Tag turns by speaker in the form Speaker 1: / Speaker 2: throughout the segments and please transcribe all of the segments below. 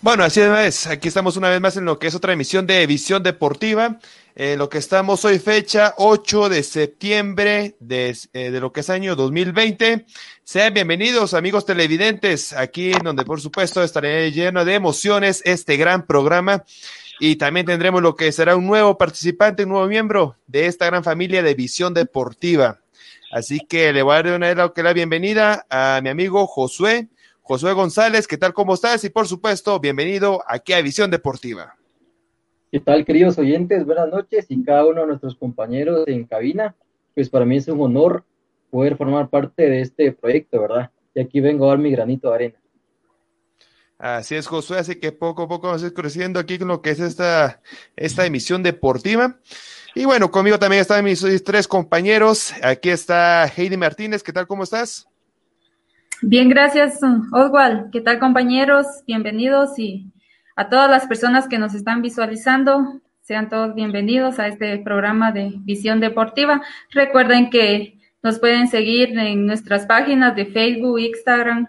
Speaker 1: Bueno, así es, aquí estamos una vez más en lo que es otra emisión de Visión Deportiva, en lo que estamos hoy fecha 8 de septiembre de, eh, de, lo que es año 2020. Sean bienvenidos amigos televidentes, aquí en donde por supuesto estaré lleno de emociones este gran programa y también tendremos lo que será un nuevo participante, un nuevo miembro de esta gran familia de Visión Deportiva. Así que le voy a dar una la bienvenida a mi amigo Josué. Josué González, ¿qué tal? ¿Cómo estás? Y por supuesto, bienvenido aquí a Visión Deportiva.
Speaker 2: ¿Qué tal, queridos oyentes? Buenas noches y cada uno de nuestros compañeros en cabina. Pues para mí es un honor poder formar parte de este proyecto, ¿verdad? Y aquí vengo a dar mi granito de arena.
Speaker 1: Así es, Josué, así que poco a poco vamos a ir creciendo aquí con lo que es esta, esta emisión deportiva. Y bueno, conmigo también están mis tres compañeros. Aquí está Heidi Martínez, ¿qué tal? ¿Cómo estás?
Speaker 3: Bien, gracias, Oswald. ¿Qué tal, compañeros? Bienvenidos y a todas las personas que nos están visualizando, sean todos bienvenidos a este programa de Visión Deportiva. Recuerden que nos pueden seguir en nuestras páginas de Facebook, Instagram,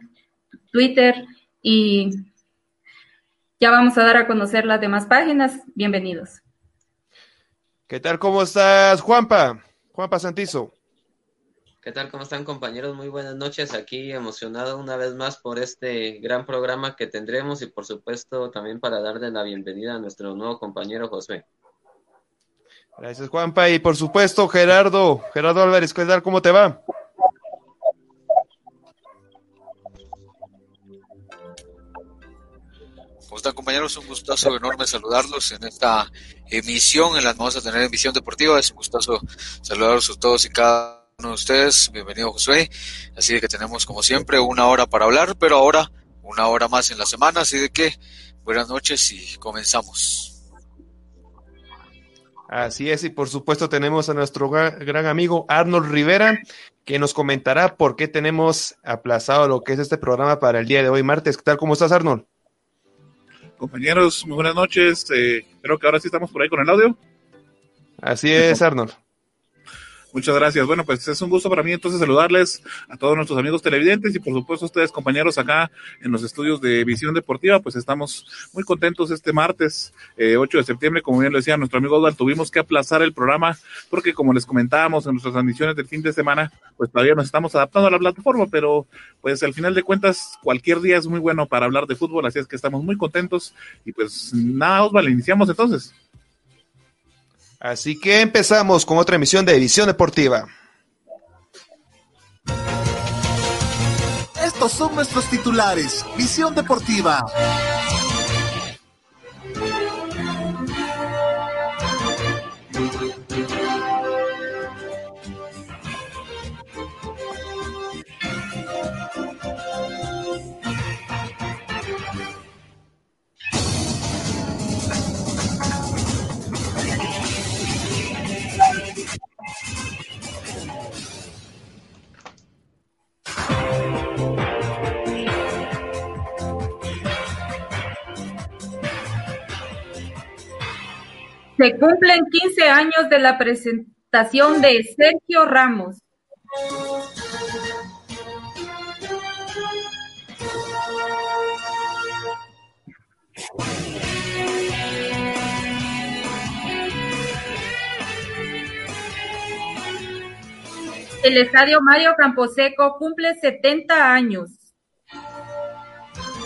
Speaker 3: Twitter y ya vamos a dar a conocer las demás páginas. Bienvenidos.
Speaker 1: ¿Qué tal? ¿Cómo estás, Juanpa? Juanpa Santizo.
Speaker 4: ¿Qué tal? ¿Cómo están compañeros? Muy buenas noches. Aquí emocionado una vez más por este gran programa que tendremos y por supuesto también para darle la bienvenida a nuestro nuevo compañero José.
Speaker 1: Gracias Juanpa y por supuesto Gerardo, Gerardo Álvarez, ¿qué tal? ¿Cómo te va?
Speaker 5: ¿Cómo están compañeros? Un gustazo enorme saludarlos en esta emisión en la que vamos a tener emisión deportiva. Es un gustazo saludarlos a todos y cada uno de ustedes. Bienvenido Josué. Así que tenemos como siempre una hora para hablar, pero ahora una hora más en la semana. Así de que buenas noches y comenzamos.
Speaker 1: Así es, y por supuesto tenemos a nuestro gran amigo Arnold Rivera, que nos comentará por qué tenemos aplazado lo que es este programa para el día de hoy, martes. ¿Qué tal? ¿Cómo estás, Arnold?
Speaker 6: Compañeros, muy buenas noches. Eh, creo que ahora sí estamos por ahí con el audio.
Speaker 1: Así es, Arnold.
Speaker 6: Muchas gracias. Bueno, pues es un gusto para mí entonces saludarles a todos nuestros amigos televidentes y por supuesto a ustedes compañeros acá en los estudios de Visión Deportiva. Pues estamos muy contentos este martes eh, 8 de septiembre. Como bien lo decía nuestro amigo Osvaldo, tuvimos que aplazar el programa porque como les comentábamos en nuestras transmisiones del fin de semana, pues todavía nos estamos adaptando a la plataforma, pero pues al final de cuentas cualquier día es muy bueno para hablar de fútbol, así es que estamos muy contentos y pues nada, Osvaldo, iniciamos entonces.
Speaker 1: Así que empezamos con otra emisión de Edición Deportiva.
Speaker 6: Estos son nuestros titulares. Visión Deportiva.
Speaker 3: Se cumplen 15 años de la presentación de Sergio Ramos. El estadio Mario Camposeco cumple 70 años.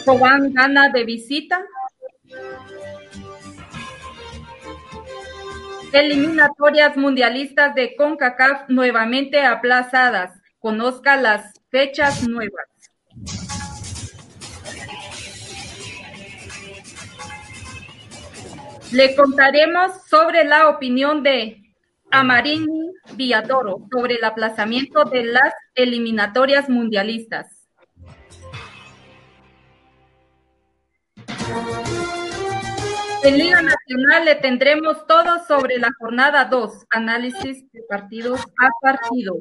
Speaker 3: Cobán gana de visita Eliminatorias mundialistas de CONCACAF nuevamente aplazadas. Conozca las fechas nuevas. Le contaremos sobre la opinión de Amarini Villadoro sobre el aplazamiento de las eliminatorias mundialistas. En Liga Nacional le tendremos todo sobre la jornada 2, análisis de partidos a partido.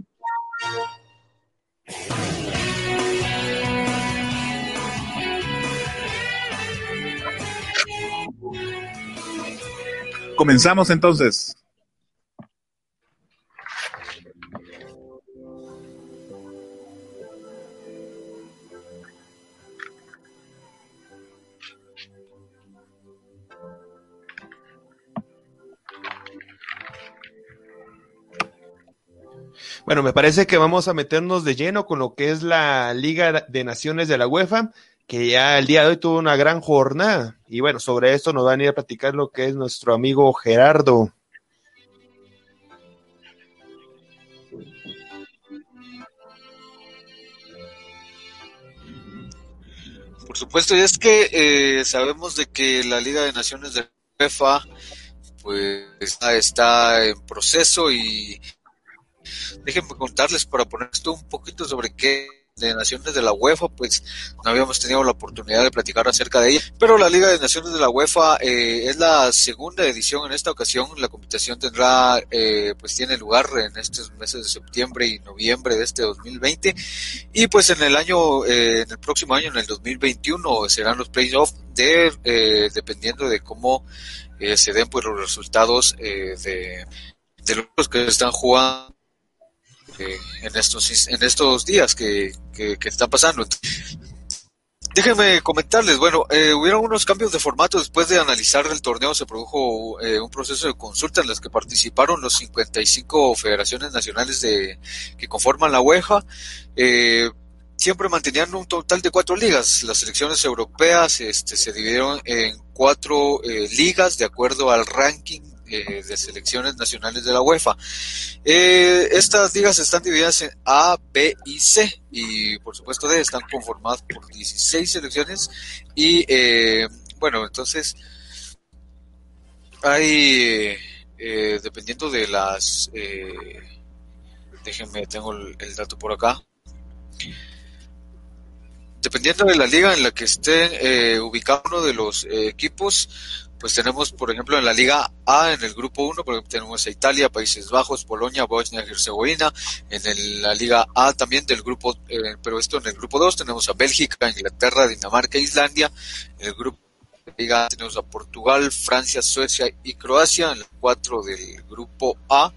Speaker 6: Comenzamos entonces.
Speaker 1: Bueno, me parece que vamos a meternos de lleno con lo que es la Liga de Naciones de la UEFA, que ya el día de hoy tuvo una gran jornada. Y bueno, sobre esto nos van a ir a platicar lo que es nuestro amigo Gerardo.
Speaker 5: Por supuesto, y es que eh, sabemos de que la Liga de Naciones de UEFA pues está en proceso y déjenme contarles para poner esto un poquito sobre qué de Naciones de la UEFA, pues no habíamos tenido la oportunidad de platicar acerca de ella, pero la Liga de Naciones de la UEFA eh, es la segunda edición en esta ocasión, la competición tendrá, eh, pues tiene lugar en estos meses de septiembre y noviembre de este 2020 y pues en el año, eh, en el próximo año, en el 2021 serán los playoffs de, dependiendo de cómo se den pues los resultados de, de los que están jugando en estos en estos días que, que, están pasando. Déjenme comentarles, bueno, eh, hubieron unos cambios de formato después de analizar el torneo, se produjo eh, un proceso de consulta en los que participaron los 55 federaciones nacionales de, que conforman la UEFA. Eh, siempre mantenían un total de cuatro ligas. Las selecciones europeas este, se dividieron en cuatro ligas de acuerdo al ranking eh, de selecciones nacionales de la UEFA. Eh, estas ligas están divididas en A, B y C y por supuesto D están conformadas por 16 selecciones y eh, bueno, entonces hay, dependiendo de las, déjenme, tengo el, dato por acá dependiendo de la liga en la que esté ubicado uno de los equipos, pues tenemos, por ejemplo, en la Liga A, en el grupo 1, tenemos a Italia, Países Bajos, Polonia, Bosnia y Herzegovina. En la Liga A también del grupo, eh, pero esto en el grupo 2 tenemos a Bélgica, Inglaterra, Dinamarca Islandia. En el grupo Liga tenemos a Portugal, Francia, Suecia y Croacia. En el 4 del grupo A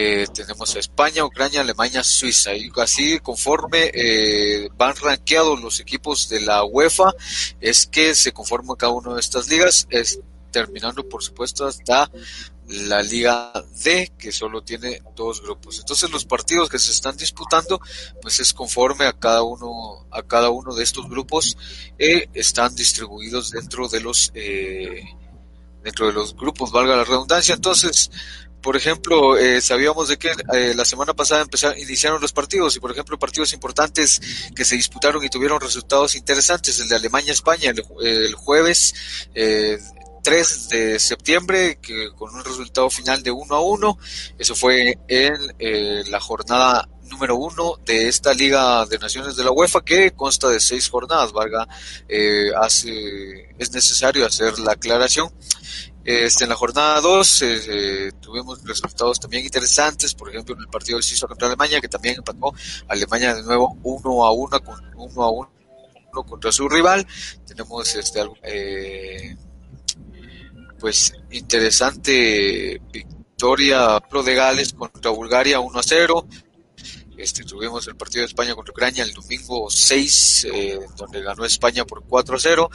Speaker 5: eh, tenemos a España, Ucrania, Alemania, Suiza. Y así conforme eh, van rankeados los equipos de la UEFA, es que se conforma cada una de estas ligas, es, terminando por supuesto hasta la Liga D, que solo tiene dos grupos. Entonces los partidos que se están disputando, pues es conforme a cada uno, a cada uno de estos grupos, eh, están distribuidos dentro de los eh, dentro de los grupos, valga la redundancia. Entonces, por ejemplo, eh, sabíamos de que eh, la semana pasada empezaron, iniciaron los partidos y, por ejemplo, partidos importantes que se disputaron y tuvieron resultados interesantes, el de Alemania-España el, jueves eh, 3 de septiembre, que, con un resultado final de 1 a 1. Eso fue en eh, la jornada número uno de esta Liga de Naciones de la UEFA que consta de seis jornadas, valga, hace, es necesario hacer la aclaración. Este, en la jornada 2 eh, eh, tuvimos resultados también interesantes, por ejemplo en el partido del Suiza contra Alemania, que también empató Alemania de nuevo 1 a 1 con uno a 1 contra su rival. Tenemos este eh, pues interesante victoria pro de Gales contra Bulgaria 1 a 0. Este, tuvimos el partido de España contra Ucrania el domingo 6, donde ganó España por 4 a 0.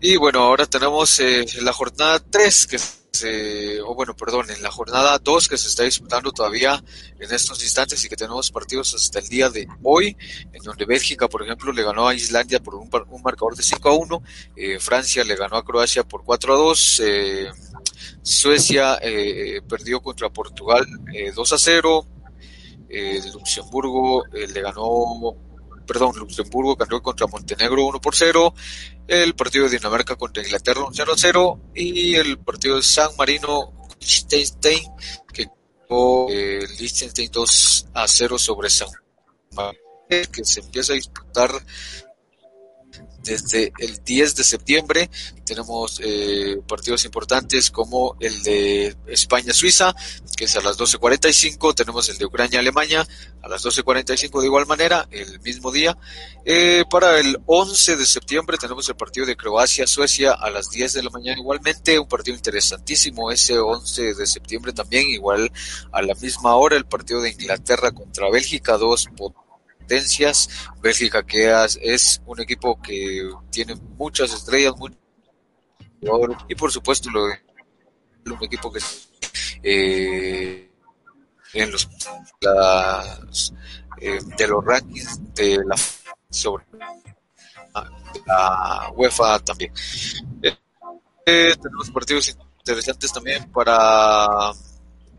Speaker 5: Y bueno, ahora tenemos eh, la jornada 3 que se, o bueno, perdón, en la jornada 2 que se está disputando todavía en estos instantes y que tenemos partidos hasta el día de hoy, en donde Bélgica, por ejemplo, le ganó a Islandia por un, un marcador de 5 a 1, eh, Francia le ganó a Croacia por 4 a 2, eh, Suecia eh, perdió contra Portugal 2 a 0, Luxemburgo le ganó perdón, Luxemburgo ganó contra Montenegro 1 por 0, el partido de Dinamarca contra Inglaterra 0 a 0 y el partido de San Marino Liechtenstein que ganó eh, Liechtenstein 2 a 0 sobre San Marino que se empieza a disputar desde el 10 de septiembre tenemos eh, partidos importantes como el de España-Suiza, que es a las 12.45, tenemos el de Ucrania-Alemania a las 12.45 de igual manera, el mismo día. Eh, para el 11 de septiembre tenemos el partido de Croacia-Suecia a las 10 de la mañana igualmente, un partido interesantísimo ese 11 de septiembre también, igual a la misma hora el partido de Inglaterra contra Bélgica, dos potencias. Bélgica que es un equipo que tiene muchas estrellas, y por supuesto lo un equipo que eh, en los eh, de los rankings de la sobre la UEFA también. Eh, tenemos partidos interesantes también para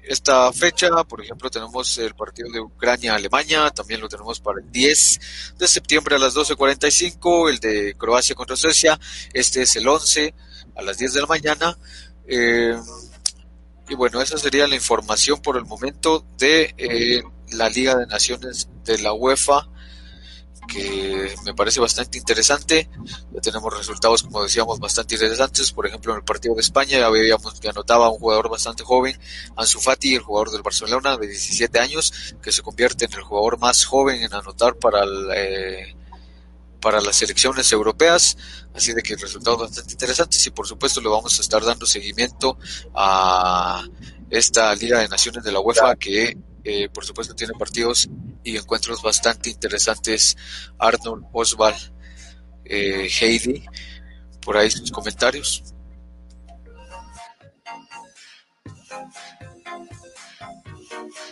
Speaker 5: esta fecha, por ejemplo, tenemos el partido de Ucrania-Alemania, también lo tenemos para el 10 de septiembre a las 12.45, el de Croacia contra Suecia, este es el 11 a las 10 de la mañana. Eh, y bueno, esa sería la información por el momento de eh, la Liga de Naciones de la UEFA que me parece bastante interesante. Ya tenemos resultados, como decíamos, bastante interesantes. Por ejemplo, en el partido de España ya veíamos que anotaba un jugador bastante joven, Ansu Fati, el jugador del Barcelona de 17 años, que se convierte en el jugador más joven en anotar para eh, para las selecciones europeas, así de que resultados bastante interesantes y por supuesto le vamos a estar dando seguimiento a esta Liga de Naciones de la UEFA que eh, por supuesto tiene partidos y encuentros bastante interesantes. Arnold, Oswald, eh, Heidi, por ahí sus comentarios.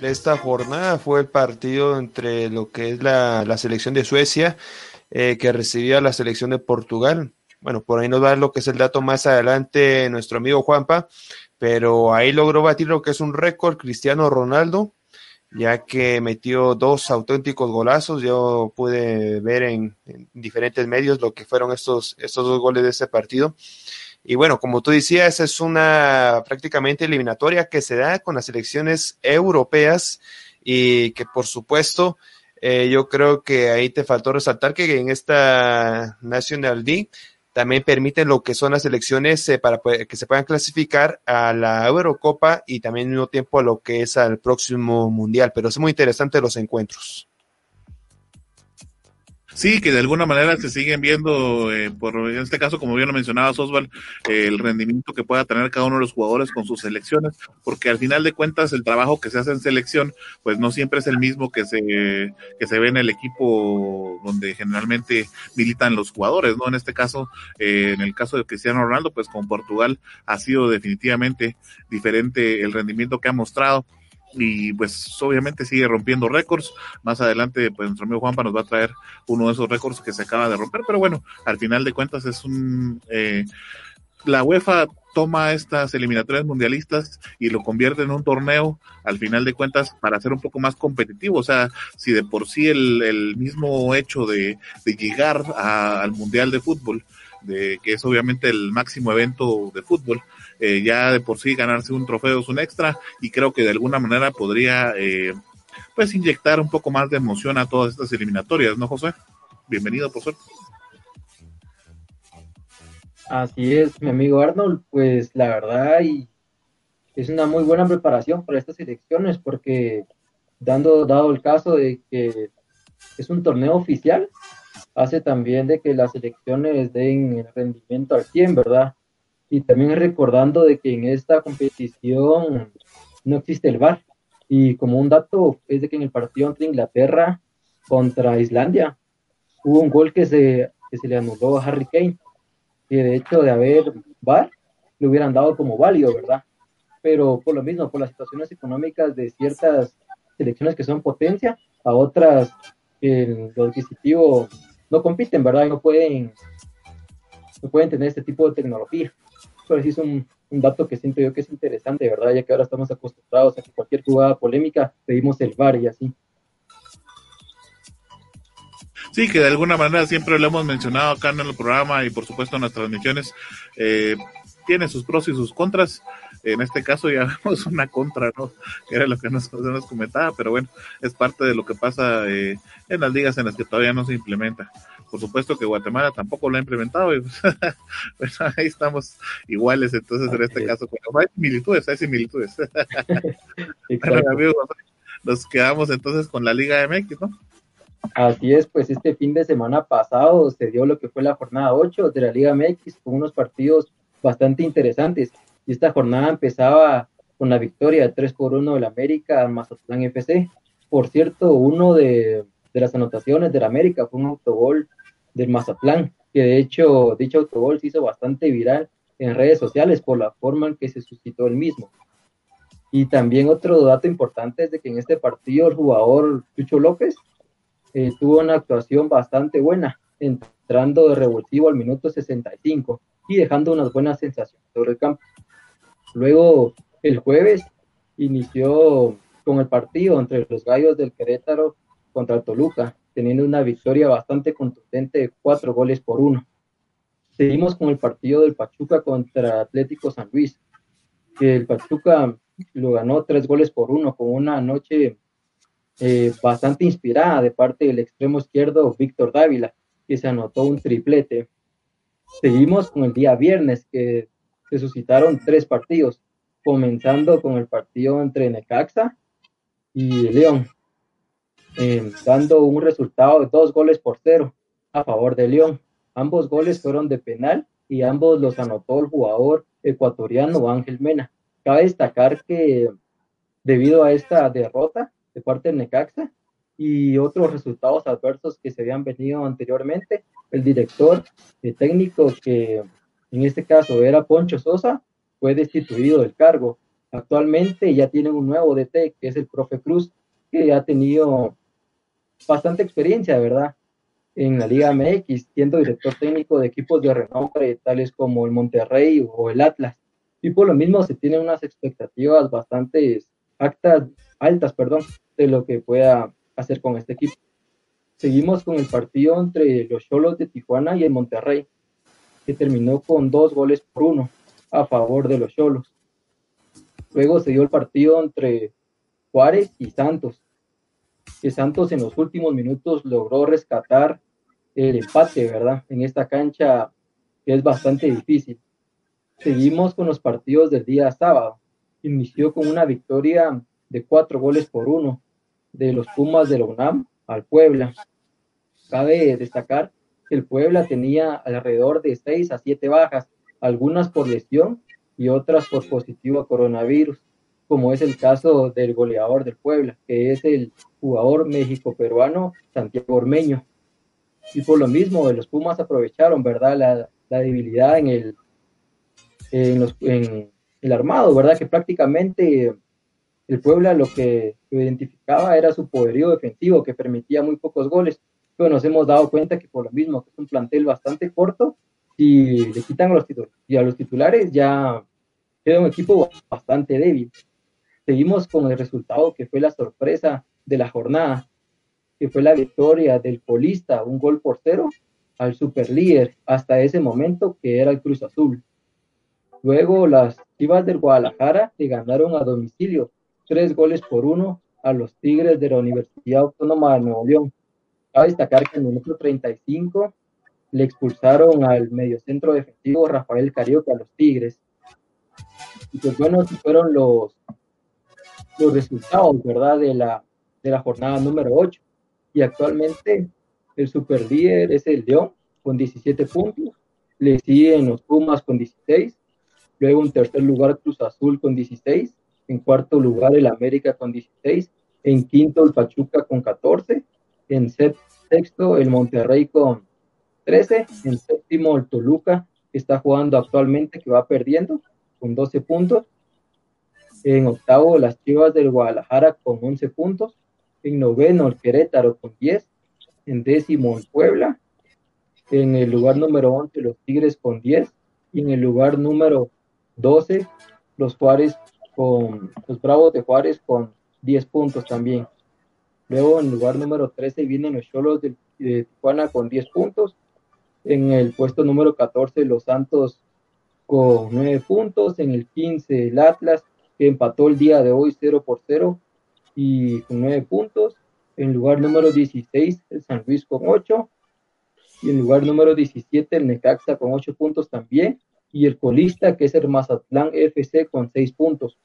Speaker 1: Esta jornada fue el partido entre lo que es la, selección de Suecia, eh, que recibía la selección de Portugal. Bueno, por ahí nos va lo que es el dato más adelante nuestro amigo Juanpa, pero ahí logró batir lo que es un récord Cristiano Ronaldo, ya que metió dos auténticos golazos. Yo pude ver en, diferentes medios lo que fueron estos, estos dos goles de ese partido. Y bueno, como tú decías, es una prácticamente eliminatoria que se da con las elecciones europeas y que por supuesto eh, yo creo que ahí te faltó resaltar que en esta National League también permiten lo que son las elecciones eh, para que se puedan clasificar a la Eurocopa y también al mismo tiempo a lo que es al próximo Mundial. Pero es muy interesante los encuentros.
Speaker 6: Sí, que de alguna manera se siguen viendo, eh, por en este caso, como bien lo mencionaba Osval, el rendimiento que pueda tener cada uno de los jugadores con sus selecciones, porque al final de cuentas el trabajo que se hace en selección, pues no siempre es el mismo que se, que se ve en el equipo donde generalmente militan los jugadores, ¿no? En este caso, eh, en el caso de Cristiano Ronaldo, pues con Portugal ha sido definitivamente diferente el rendimiento que ha mostrado y pues obviamente sigue rompiendo récords. Más adelante, pues nuestro amigo Juanpa nos va a traer uno de esos récords que se acaba de romper, pero bueno, al final de cuentas es un... Eh, la UEFA toma estas eliminatorias mundialistas y lo convierte en un torneo, al final de cuentas, para ser un poco más competitivo. O sea, si de por sí el, mismo hecho de, de llegar al Mundial de Fútbol, de que es obviamente el máximo evento de fútbol, eh, ya de por sí ganarse un trofeo es un extra y creo que de alguna manera podría eh, pues inyectar un poco más de emoción a todas estas eliminatorias, ¿no, José? Bienvenido, por suerte.
Speaker 2: Así es, mi amigo Arnold, pues la verdad y es una muy buena preparación para estas elecciones porque dando dado el caso de que es un torneo oficial, hace también de que las elecciones den rendimiento al 100, ¿verdad? Y también recordando de que en esta competición no existe el VAR. Y como un dato es de que en el partido entre Inglaterra contra Islandia hubo un gol que se, que se le anuló a Harry Kane, que de hecho de haber VAR le hubieran dado como válido, ¿verdad? Pero por lo mismo, por las situaciones económicas de ciertas selecciones que son potencia, a otras que lo adquisitivo no compiten, ¿verdad? No pueden, no pueden tener este tipo de tecnología pero sí es un, dato que siento yo que es interesante, ¿verdad? Ya que ahora estamos acostumbrados a que cualquier jugada polémica pedimos el VAR y así.
Speaker 6: Sí, que de alguna manera siempre lo hemos mencionado acá en el programa y por supuesto en las transmisiones. Eh, tiene sus pros y sus contras. En este caso ya vemos una contra, ¿no? Que era lo que nos, nos comentaba, pero bueno, es parte de lo que pasa eh, en las ligas en las que todavía no se implementa por supuesto que Guatemala tampoco lo ha implementado y pues, ahí estamos iguales entonces en este caso, hay similitudes, hay similitudes. bueno, amigos, nos quedamos entonces con la Liga MX, ¿no?
Speaker 2: Así es, pues este fin de semana pasado se dio lo que fue la jornada 8 de la Liga MX con unos partidos bastante interesantes. Y esta jornada empezaba con la victoria 3 por 1 del América Mazatlán FC. Por cierto, uno de, de las anotaciones del América fue un autogol del Mazatlán, que de hecho dicho autogol se hizo bastante viral en redes sociales por la forma en que se suscitó el mismo. Y también otro dato importante es de que en este partido el jugador Chucho López eh, tuvo una actuación bastante buena, entrando de revulsivo al minuto 65 y dejando unas buenas sensaciones sobre el campo. Luego, el jueves, inició con el partido entre los Gallos del Querétaro contra Toluca, teniendo una victoria bastante contundente de cuatro goles por uno. Seguimos con el partido del Pachuca contra Atlético San Luis, que el Pachuca lo ganó tres goles por uno con una noche eh, bastante inspirada de parte del extremo izquierdo Víctor Dávila, que se anotó un triplete. Seguimos con el día viernes, que se suscitaron tres partidos, comenzando con el partido entre Necaxa y León, eh, dando un resultado de dos goles por cero a favor de León. Ambos goles fueron de penal y ambos los anotó el jugador ecuatoriano Ángel Mena. Cabe destacar que debido a esta derrota, de parte del Necaxa y otros resultados adversos que se habían venido anteriormente. El director el técnico, que en este caso era Poncho Sosa, fue destituido del cargo. Actualmente ya tienen un nuevo DT, que es el profe Cruz, que ha tenido bastante experiencia, ¿verdad? En la Liga MX, siendo director técnico de equipos de renombre, tales como el Monterrey o el Atlas. Y por lo mismo se tienen unas expectativas bastante altas, perdón, de lo que pueda hacer con este equipo. Seguimos con el partido entre los Cholos de Tijuana y el Monterrey, que terminó con dos goles por uno a favor de los Cholos. Luego se dio el partido entre Juárez y Santos, que Santos en los últimos minutos logró rescatar el empate, ¿verdad? En esta cancha que es bastante difícil. Seguimos con los partidos del día sábado. Inició con una victoria de cuatro goles por uno de los Pumas de la UNAM al Puebla. Cabe destacar el Puebla tenía alrededor de seis a siete bajas, algunas por lesión y otras por positivo a coronavirus, como es el caso del goleador del Puebla, que es el jugador méxico-peruano Santiago Ormeño. Y por lo mismo, los Pumas aprovecharon, ¿verdad?, la, debilidad en el, en, el armado, ¿verdad?, que prácticamente el Puebla lo que identificaba era su poderío defensivo, que permitía muy pocos goles, pero nos hemos dado cuenta que por lo mismo que es un plantel bastante corto, si le quitan a los, y a los titulares ya queda un equipo bastante débil. Seguimos con el resultado que fue la sorpresa de la jornada, que fue la victoria del colista, un gol por cero, al superlíder hasta ese momento que era el Cruz Azul. Luego las Chivas del Guadalajara le ganaron a domicilio tres goles por uno a los Tigres de la Universidad Autónoma de Nuevo León. Cabe destacar que en el minuto 35 le expulsaron al mediocentro defensivo Rafael Carioca a los Tigres. Y pues bueno, fueron los, los resultados, ¿verdad? De la, de la jornada número 8. Y actualmente el superlíder es el León con 17 puntos. Le siguen los Pumas con 16. Luego en tercer lugar Cruz Azul con 16 en cuarto lugar el América con 16, en quinto el Pachuca con 14, en sexto el Monterrey con 13, en séptimo el Toluca, que está jugando actualmente, que va perdiendo con 12 puntos, en octavo las Chivas del Guadalajara con 11 puntos, en noveno el Querétaro con 10, en décimo el Puebla, en el lugar número 11 los Tigres con 10 y en el lugar número 12 los Juárez con los Bravos de Juárez con 10 puntos también. Luego en lugar número 13 vienen los Cholos de, Tijuana con 10 puntos. En el puesto número 14 los Santos con 9 puntos. En el 15 el Atlas que empató el día de hoy 0 por 0 y con 9 puntos. En lugar número 16 el San Luis con 8. y en lugar número 17 el Necaxa con 8 puntos también, y el colista que es el Mazatlán FC con 6 puntos.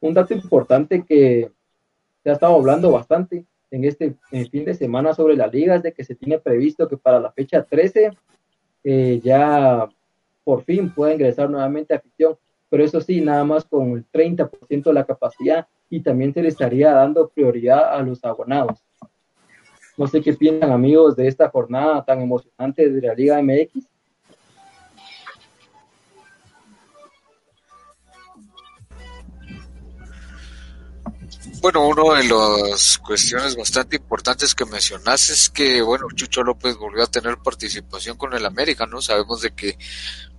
Speaker 2: Un dato importante que se ha estado hablando bastante en este fin de semana sobre la liga es de que se tiene previsto que para la fecha 13 eh, ya por fin pueda ingresar nuevamente a afición, pero eso sí, nada más con el 30% de la capacidad y también se le estaría dando prioridad a los abonados. No sé qué piensan amigos de esta jornada tan emocionante de la Liga MX.
Speaker 5: Bueno, una de las cuestiones bastante importantes que mencionas es que, bueno, Chucho López volvió a tener participación con el América, ¿no? Sabemos de que,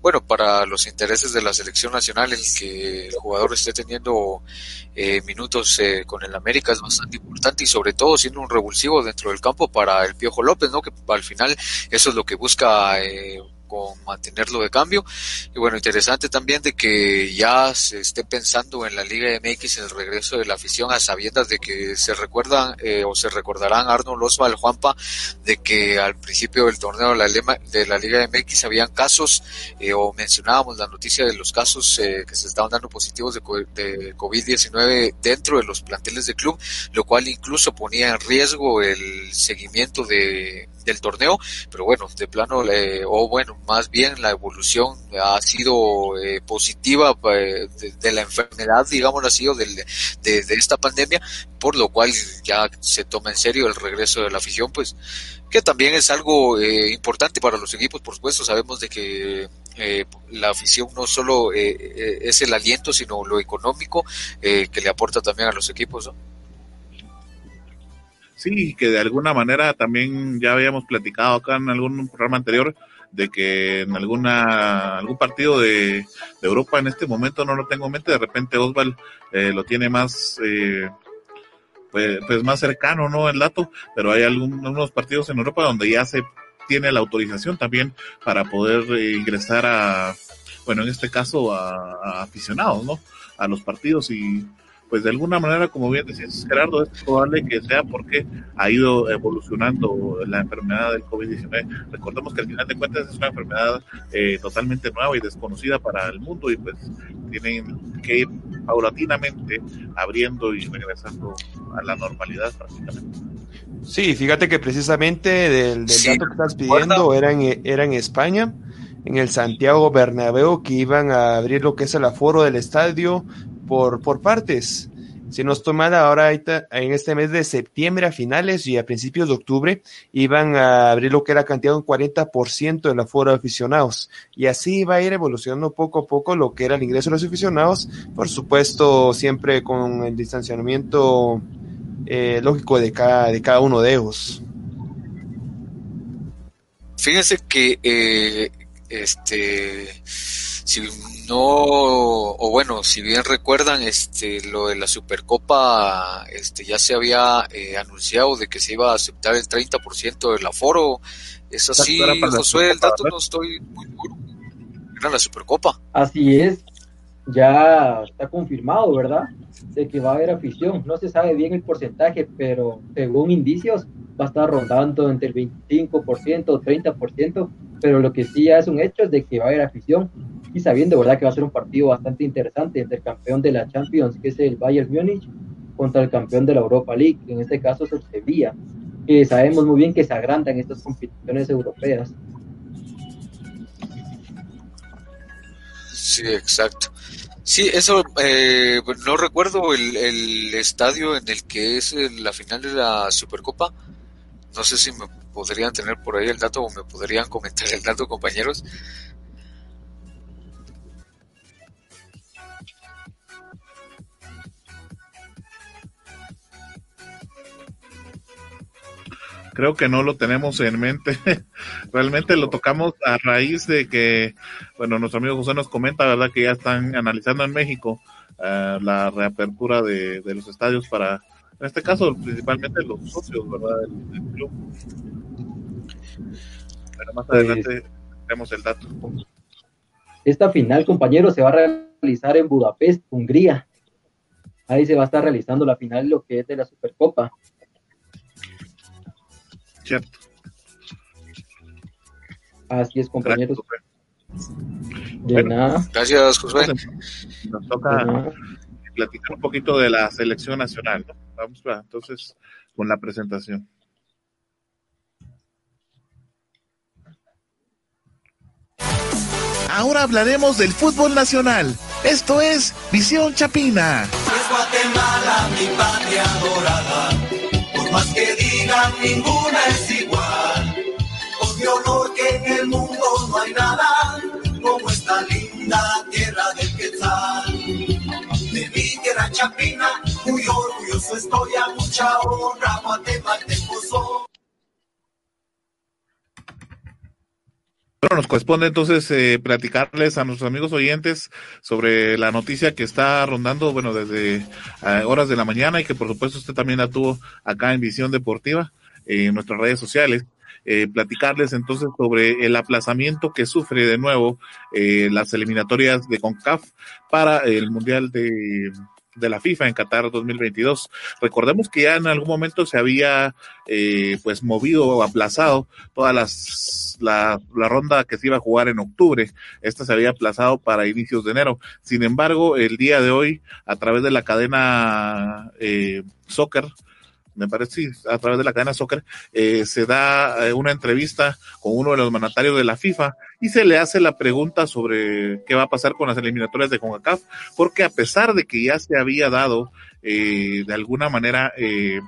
Speaker 5: bueno, para los intereses de la selección nacional, el que el jugador esté teniendo eh, minutos eh, con el América es bastante importante y sobre todo siendo un revulsivo dentro del campo para el Piojo López, ¿no? Que al final eso es lo que busca. Eh, con mantenerlo de cambio. Y bueno, interesante también de que ya se esté pensando en la Liga MX el regreso de la afición a sabiendas de que se recuerdan eh, o se recordarán Arnold Osval Juanpa de que al principio del torneo de la, de la Liga MX habían casos eh, o mencionábamos la noticia de los casos eh, que se estaban dando positivos de, de COVID-19 dentro de los planteles del club, lo cual incluso ponía en riesgo el seguimiento de del torneo, pero bueno, de plano, eh, o bueno, más bien la evolución ha sido eh, positiva eh, de, la enfermedad, digamos así, o de, de, esta pandemia, por lo cual ya se toma en serio el regreso de la afición, pues que también es algo importante para los equipos, por supuesto, sabemos de que la afición no solo es el aliento, sino lo económico que le aporta también a los equipos. ¿no?
Speaker 6: Sí, que de alguna manera también ya habíamos platicado acá en algún programa anterior de que en alguna algún partido de, Europa en este momento no lo tengo en mente, de repente Osval eh, lo tiene más eh, pues, pues, más cercano, ¿no? El dato, pero hay algunos partidos en Europa donde ya se tiene la autorización también para poder eh, ingresar a, bueno, en este caso a aficionados, ¿no? A los partidos y pues de alguna manera, como bien decías Gerardo, es probable que sea porque ha ido evolucionando la enfermedad del COVID-19. Recordemos que al final de cuentas es una enfermedad eh, totalmente nueva y desconocida para el mundo y pues tienen que ir paulatinamente abriendo y regresando a la normalidad prácticamente.
Speaker 1: Sí, fíjate que precisamente del, dato que estás pidiendo era en, era en España en el Santiago Bernabéu que iban a abrir lo que es el aforo del estadio por, por partes. Si nos toman ahora en este mes de septiembre a finales y a principios de octubre iban a abrir lo que era cantidad un 40% del aforo de aficionados y así va a ir evolucionando poco a poco lo que era el ingreso de los aficionados, por supuesto siempre con el distanciamiento eh, lógico de cada, de cada uno de ellos.
Speaker 5: Fíjense que eh, este si no, o bueno, si bien recuerdan, este, lo de la Supercopa, este, ya se había eh, anunciado de que se iba a aceptar el 30% del aforo. Es así, Josué, el dato no estoy muy seguro. Era la Supercopa.
Speaker 2: Así es, ya está confirmado, ¿verdad? De que va a haber afición. No se sabe bien el porcentaje, pero según indicios va a estar rondando entre el 25% o 30%, pero lo que sí ya es un hecho es de que va a haber afición y sabiendo, ¿verdad?, que va a ser un partido bastante interesante entre el campeón de la Champions, que es el Bayern Múnich, contra el campeón de la Europa League, que en este caso es el Sevilla, que sabemos muy bien que se agrandan estas competiciones europeas.
Speaker 5: Sí, exacto. Sí, eso, eh, no recuerdo el, el, estadio en el que es la final de la Supercopa. No sé si me podrían tener por ahí el dato o me podrían comentar el dato, compañeros.
Speaker 6: Creo que no lo tenemos en mente. Realmente lo tocamos a raíz de que, bueno, nuestro amigo José nos comenta, ¿verdad? Que ya están analizando en México uh, la reapertura de, de, los estadios para, en este caso, principalmente los socios, ¿verdad? Del, del club. Pero más adelante tenemos el dato.
Speaker 2: Esta final, compañeros, se va a realizar en Budapest, Hungría. Ahí se va a estar realizando la final, lo que es de la Supercopa. Así es, compañeros.
Speaker 5: De nada. Gracias, Josué.
Speaker 6: Nos toca platicar un poquito de la selección nacional. Vamos entonces con la presentación.
Speaker 7: Ahora hablaremos del fútbol nacional. Esto es Visión Chapina.
Speaker 8: Es Guatemala, mi patria dorada. Por más que ninguna es igual. Con mi honor que en el mundo no hay nada como esta linda tierra del Quetzal. De mi tierra Chapina, muy orgulloso estoy a mucha honra, guatemalteco soy.
Speaker 6: Bueno, nos corresponde entonces eh, platicarles a nuestros amigos oyentes sobre la noticia que está rondando, bueno, desde eh, horas de la mañana y que por supuesto usted también la tuvo acá en Visión Deportiva, en nuestras redes sociales. Eh, platicarles entonces sobre el aplazamiento que sufre de nuevo las eliminatorias de CONCAF para el Mundial de de la FIFA en Qatar 2022. Recordemos que ya en algún momento se había eh, pues movido o aplazado todas las la, la, ronda que se iba a jugar en octubre. Esta se había aplazado para inicios de enero. Sin embargo, el día de hoy, a través de la cadena eh, Soccer, me parece, a través de la cadena Soccer, eh, se da eh, una entrevista con uno de los mandatarios de la FIFA y se le hace la pregunta sobre qué va a pasar con las eliminatorias de CONCACAF, porque a pesar de que ya se había dado eh, de alguna manera eh,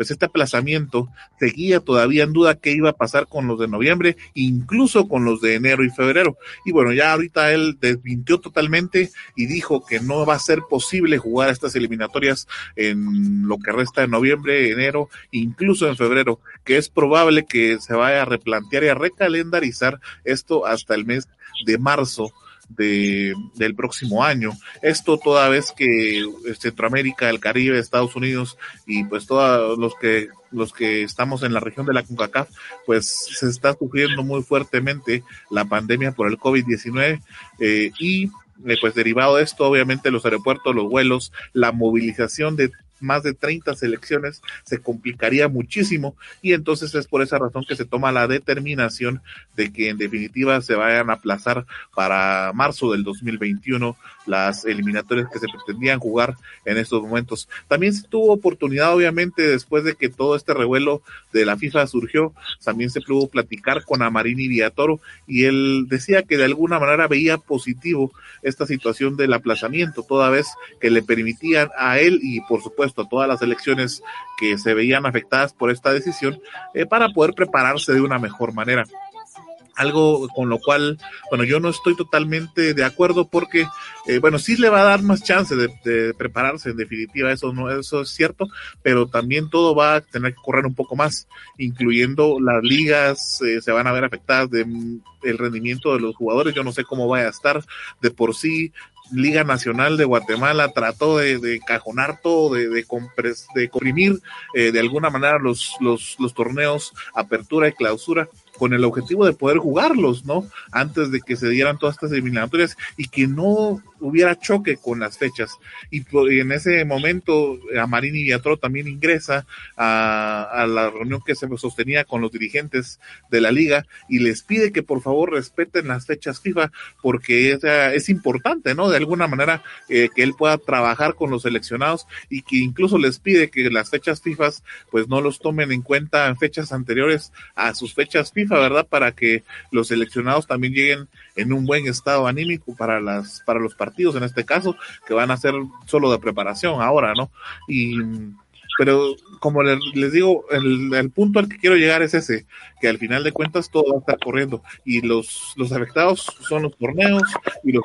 Speaker 6: pues este aplazamiento seguía todavía en duda qué iba a pasar con los de noviembre, incluso con los de enero y febrero. Y bueno, ya ahorita él desmintió totalmente y dijo que no va a ser posible jugar estas eliminatorias en lo que resta de noviembre, enero, incluso en febrero, que es probable que se vaya a replantear y a recalendarizar esto hasta el mes de marzo de, del próximo año. Esto toda vez que Centroamérica, el Caribe, Estados Unidos y pues todos los que los que estamos en la región de la CONCACAF, pues se está sufriendo muy fuertemente la pandemia por el COVID-19 eh, y eh, pues derivado de esto, obviamente los aeropuertos, los vuelos, la movilización de más de 30 selecciones se complicaría muchísimo y entonces es por esa razón que se toma la determinación de que en definitiva se vayan a aplazar para marzo del 2021 las eliminatorias que se pretendían jugar en estos momentos. También se tuvo oportunidad, obviamente, después de que todo este revuelo de la FIFA surgió, también se pudo platicar con Amarini Villatoro y él decía que de alguna manera veía positivo esta situación del aplazamiento, toda vez que le permitían a él y por supuesto a todas las elecciones que se veían afectadas por esta decisión eh, para poder prepararse de una mejor manera algo con lo cual, bueno, yo no estoy totalmente de acuerdo porque, eh, bueno, sí le va a dar más chance de, prepararse, en definitiva, eso no, eso es cierto, pero también todo va a tener que correr un poco más, incluyendo las ligas, eh, se van a ver afectadas de el rendimiento de los jugadores, yo no sé cómo vaya a estar de por sí, Liga Nacional de Guatemala trató de, de cajonar todo, de, de, compres, de comprimir eh, de alguna manera los, los torneos, apertura y clausura con el objetivo de poder jugarlos, ¿no? Antes de que se dieran todas estas eliminatorias y que no hubiera choque con las fechas. Y, en ese momento, Amarini Viatro también ingresa a, a, la reunión que se sostenía con los dirigentes de la liga y les pide que por favor respeten las fechas FIFA porque es, es importante, ¿no? De alguna manera eh, que él pueda trabajar con los seleccionados y que incluso les pide que las fechas FIFA pues no los tomen en cuenta en fechas anteriores a sus fechas FIFA ¿verdad? Para que los seleccionados también lleguen en un buen estado anímico para las, para los partidos, en este caso, que van a ser solo de preparación ahora, ¿no? Y pero como les, digo, el, punto al que quiero llegar es ese, que al final de cuentas todo va a estar corriendo y los, los afectados son los torneos y los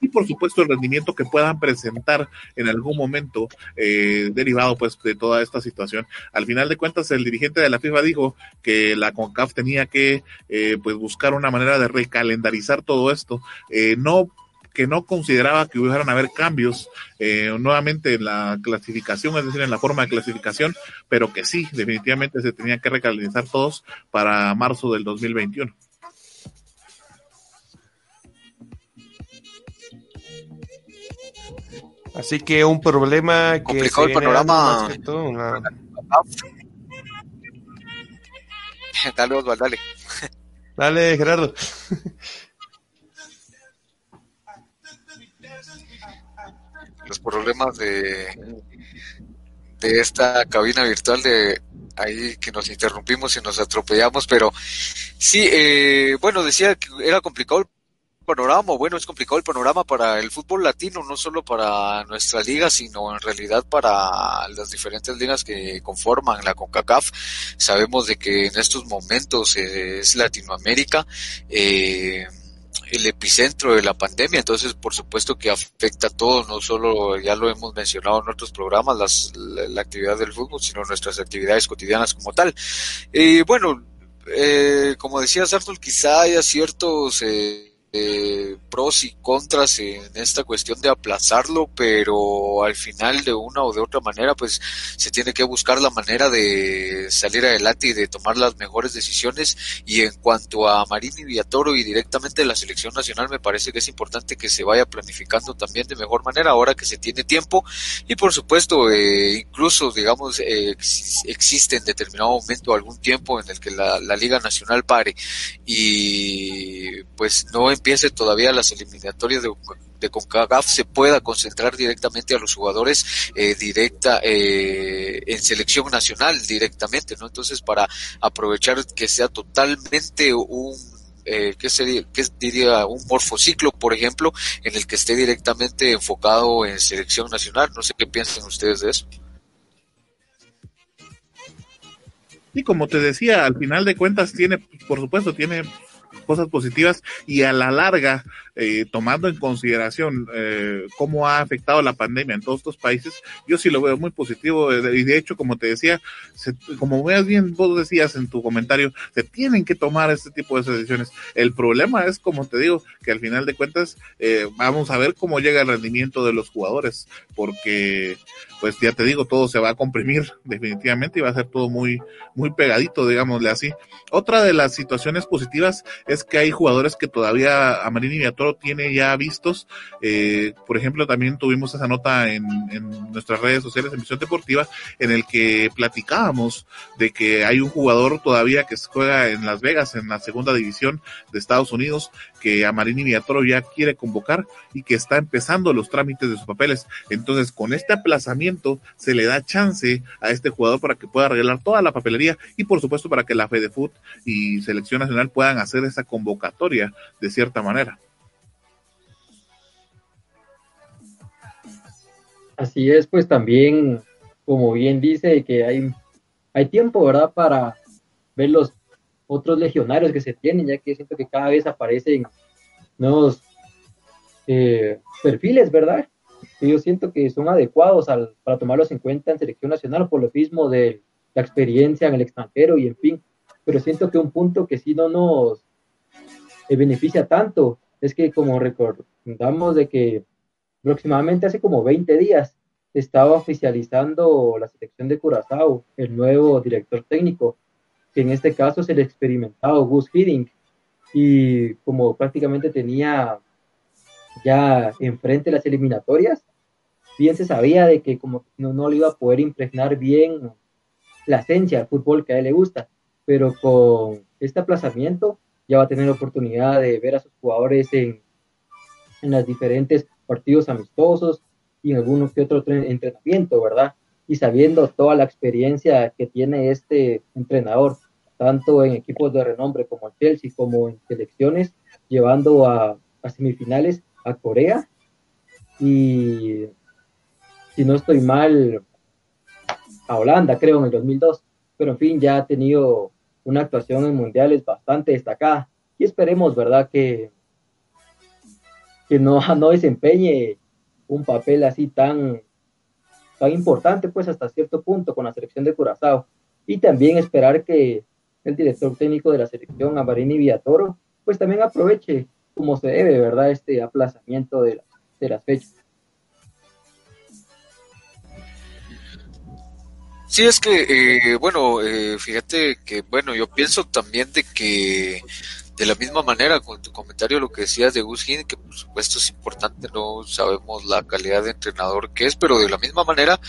Speaker 6: y por supuesto el rendimiento que puedan presentar en algún momento eh, derivado pues de toda esta situación. Al final de cuentas el dirigente de la FIFA dijo que la CONCAF tenía que eh, pues buscar una manera de recalendarizar todo esto, eh, no que no consideraba que hubieran haber cambios eh, nuevamente en la clasificación, es decir, en la forma de clasificación, pero que sí, definitivamente se tenía que recalentizar todos para marzo del 2021.
Speaker 1: Así que un problema que
Speaker 5: complicado el panorama. Dale, Osvaldo, dale.
Speaker 1: Dale, Gerardo.
Speaker 5: Los problemas de, de esta cabina virtual de ahí que nos interrumpimos y nos atropellamos, pero sí, eh, bueno, decía que era complicado el panorama, bueno, es complicado el panorama para el fútbol latino, no solo para nuestra liga, sino en realidad para las diferentes ligas que conforman la CONCACAF. Sabemos de que en estos momentos eh, es Latinoamérica. Eh, el epicentro de la pandemia, entonces por supuesto que afecta a todo, no solo, ya lo hemos mencionado en otros programas, las, la, actividad del fútbol, sino nuestras actividades cotidianas como tal. Y bueno, eh, como decía Sartol, quizá haya ciertos... Eh, eh, pros y contras en esta cuestión de aplazarlo, pero al final de una o de otra manera pues se tiene que buscar la manera de salir adelante y de tomar las mejores decisiones. Y en cuanto a Marín y Villatoro y directamente la selección nacional me parece que es importante que se vaya planificando también de mejor manera ahora que se tiene tiempo. Y por supuesto eh, incluso digamos eh, existe en determinado momento algún tiempo en el que la, la Liga Nacional pare. Y pues no empiece todavía las eliminatorias de, de CONCACAF se pueda concentrar directamente a los jugadores eh, directa eh, en selección nacional directamente, ¿no? Entonces para aprovechar que sea totalmente un eh, ¿qué, sería, ¿qué diría? Un morfociclo, por ejemplo, en el que esté directamente enfocado en selección nacional. No sé qué piensan ustedes de eso.
Speaker 6: Y como te decía, al final de cuentas tiene, por supuesto, tiene cosas positivas y a la larga, eh, tomando en consideración eh, cómo ha afectado la pandemia en todos estos países, yo sí lo veo muy positivo y de hecho, como te decía, como veas bien vos decías en tu comentario, se tienen que tomar este tipo de decisiones. El problema es, como te digo, que al final de cuentas eh, vamos a ver cómo llega el rendimiento de los jugadores, porque pues ya te digo, todo se va a comprimir definitivamente y va a ser todo muy, muy pegadito, digámosle así. Otra de las situaciones positivas es que hay jugadores que todavía Amarini Tiene ya vistos. Eh, por ejemplo, también tuvimos esa nota en, nuestras redes sociales en Misión Deportiva en el que platicábamos de que hay un jugador todavía que juega en Las Vegas, en la segunda división de Estados Unidos, que Amarini Viatoro ya quiere convocar y que está empezando los trámites de sus papeles. Entonces, con este aplazamiento se le da chance a este jugador para que pueda arreglar toda la papelería y por supuesto para que la FedeFoot y Selección Nacional puedan hacer esa convocatoria de cierta manera.
Speaker 2: Así es, pues también, como bien dice, que hay, hay tiempo, ¿verdad?, para ver los otros legionarios que se tienen, ya que siento que cada vez aparecen nuevos eh, perfiles, ¿verdad? Y yo siento que son adecuados al, para tomarlos en cuenta en selección nacional por lo mismo de la experiencia en el extranjero y en fin. Pero siento que un punto que sí no nos eh, beneficia tanto es que como recordamos de que aproximadamente hace como 20 días estaba oficializando la selección de Curazao, el nuevo director técnico, que en este caso es el experimentado Gus Hiddink, y como prácticamente tenía ya enfrente las eliminatorias, bien se sabía de que como no, no le iba a poder impregnar bien la esencia del fútbol que a él le gusta, pero con este aplazamiento ya va a tener la oportunidad de ver a sus jugadores en, en los diferentes partidos amistosos y en alguno que otro entrenamiento, ¿verdad? Y sabiendo toda la experiencia que tiene este entrenador, tanto en equipos de renombre como el Chelsea, como en selecciones, llevando a, a semifinales a Corea y, si no estoy mal, a Holanda, creo, en el 2002. Pero en fin, ya ha tenido una actuación en mundiales bastante destacada y esperemos, ¿verdad?, que, que no, no desempeñe un papel así tan, tan importante, pues hasta cierto punto con la selección de Curazao. Y también esperar que el director técnico de la selección, Amarini Villatoro, pues también aproveche como se debe, ¿verdad?, este aplazamiento de, de las fechas.
Speaker 5: Sí, es que, eh, bueno, eh, fíjate que, bueno, yo pienso también de que de la misma manera, con tu comentario, lo que decías de Gus que por supuesto es importante, no sabemos la calidad de entrenador que es, pero de la misma manera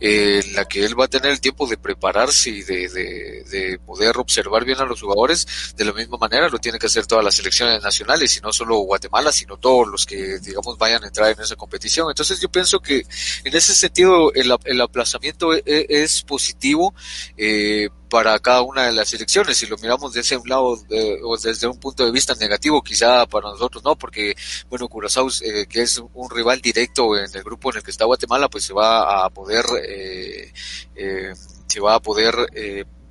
Speaker 5: eh, en la que él va a tener el tiempo de prepararse y de, de, poder observar bien a los jugadores, de la misma manera lo tiene que hacer todas las selecciones nacionales, y no solo Guatemala, sino todos los que, digamos, vayan a entrar en esa competición. Entonces yo pienso que en ese sentido el, el aplazamiento es, es positivo. Eh, para cada una de las elecciones. Si lo miramos desde un lado o desde un punto de vista negativo, quizá para nosotros no, porque, bueno, Curazao, eh, que es un rival directo en el grupo en el que está Guatemala, pues se va a poder, eh, eh, se va a poder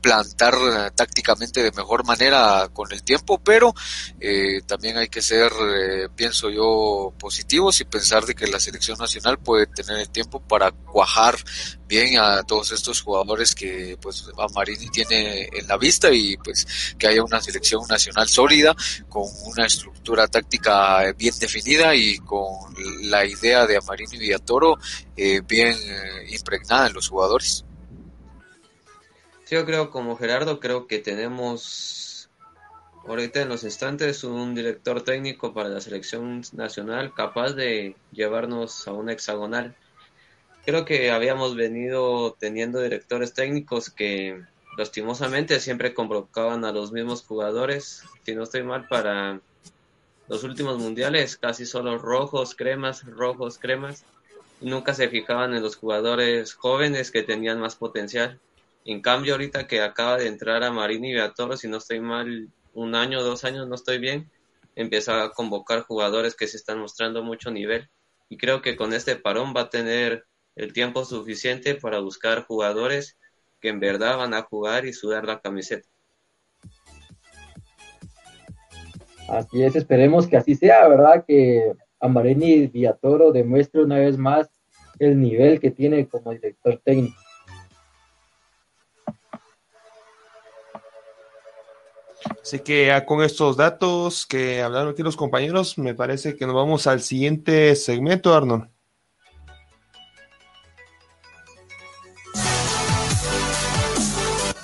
Speaker 5: plantar eh, tácticamente de mejor manera con el tiempo, pero eh, también hay que ser, eh, pienso yo, positivos y pensar de que la selección nacional puede tener el tiempo para cuajar bien a todos estos jugadores que pues Marini tiene en la vista y pues que haya una selección nacional sólida con una estructura táctica bien definida y con la idea de Amarini Villatoro eh, bien impregnada en los jugadores
Speaker 4: yo creo como Gerardo, creo que tenemos ahorita en los instantes un director técnico para la selección nacional capaz de llevarnos a un hexagonal. Creo que habíamos venido teniendo directores técnicos que lastimosamente siempre convocaban a los mismos jugadores. Si no estoy mal, para los últimos mundiales casi solo rojos, cremas, rojos, cremas. nunca se fijaban en los jugadores jóvenes que tenían más potencial. En cambio, ahorita que acaba de entrar a Marini Beatoro, si no estoy mal, un año, dos años, no estoy bien, empieza a convocar jugadores que se están mostrando mucho nivel. Y creo que con este parón va a tener el tiempo suficiente para buscar jugadores que en verdad van a jugar y sudar la camiseta.
Speaker 2: Así es, esperemos que así sea, ¿verdad? Que Amarini Villatoro demuestre una vez más el nivel que tiene como director técnico.
Speaker 1: Así que ya con estos datos que hablaron aquí los compañeros, me parece que nos vamos al siguiente segmento, Arnold.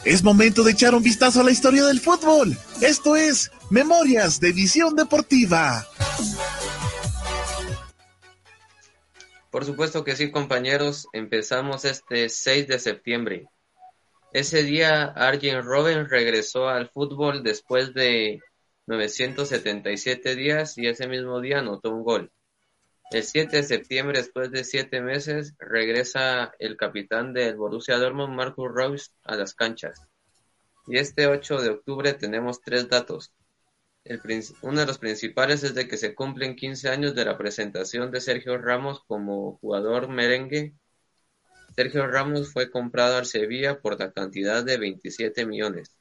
Speaker 7: Es momento de echar un vistazo a la historia del fútbol. Esto es Memorias de Visión Deportiva.
Speaker 4: Por supuesto que sí, compañeros. Empezamos este 6 de septiembre. Ese día Arjen Robben regresó al fútbol después de 977 días y ese mismo día anotó un gol. El 7 de septiembre, después de siete meses, regresa el capitán del Borussia Dortmund, Marcus Rose, a las canchas. Y este 8 de octubre tenemos tres datos. Uno de los principales es de que se cumplen 15 años de la presentación de Sergio Ramos como jugador merengue Sergio Ramos fue comprado al Sevilla por la cantidad de 27 millones.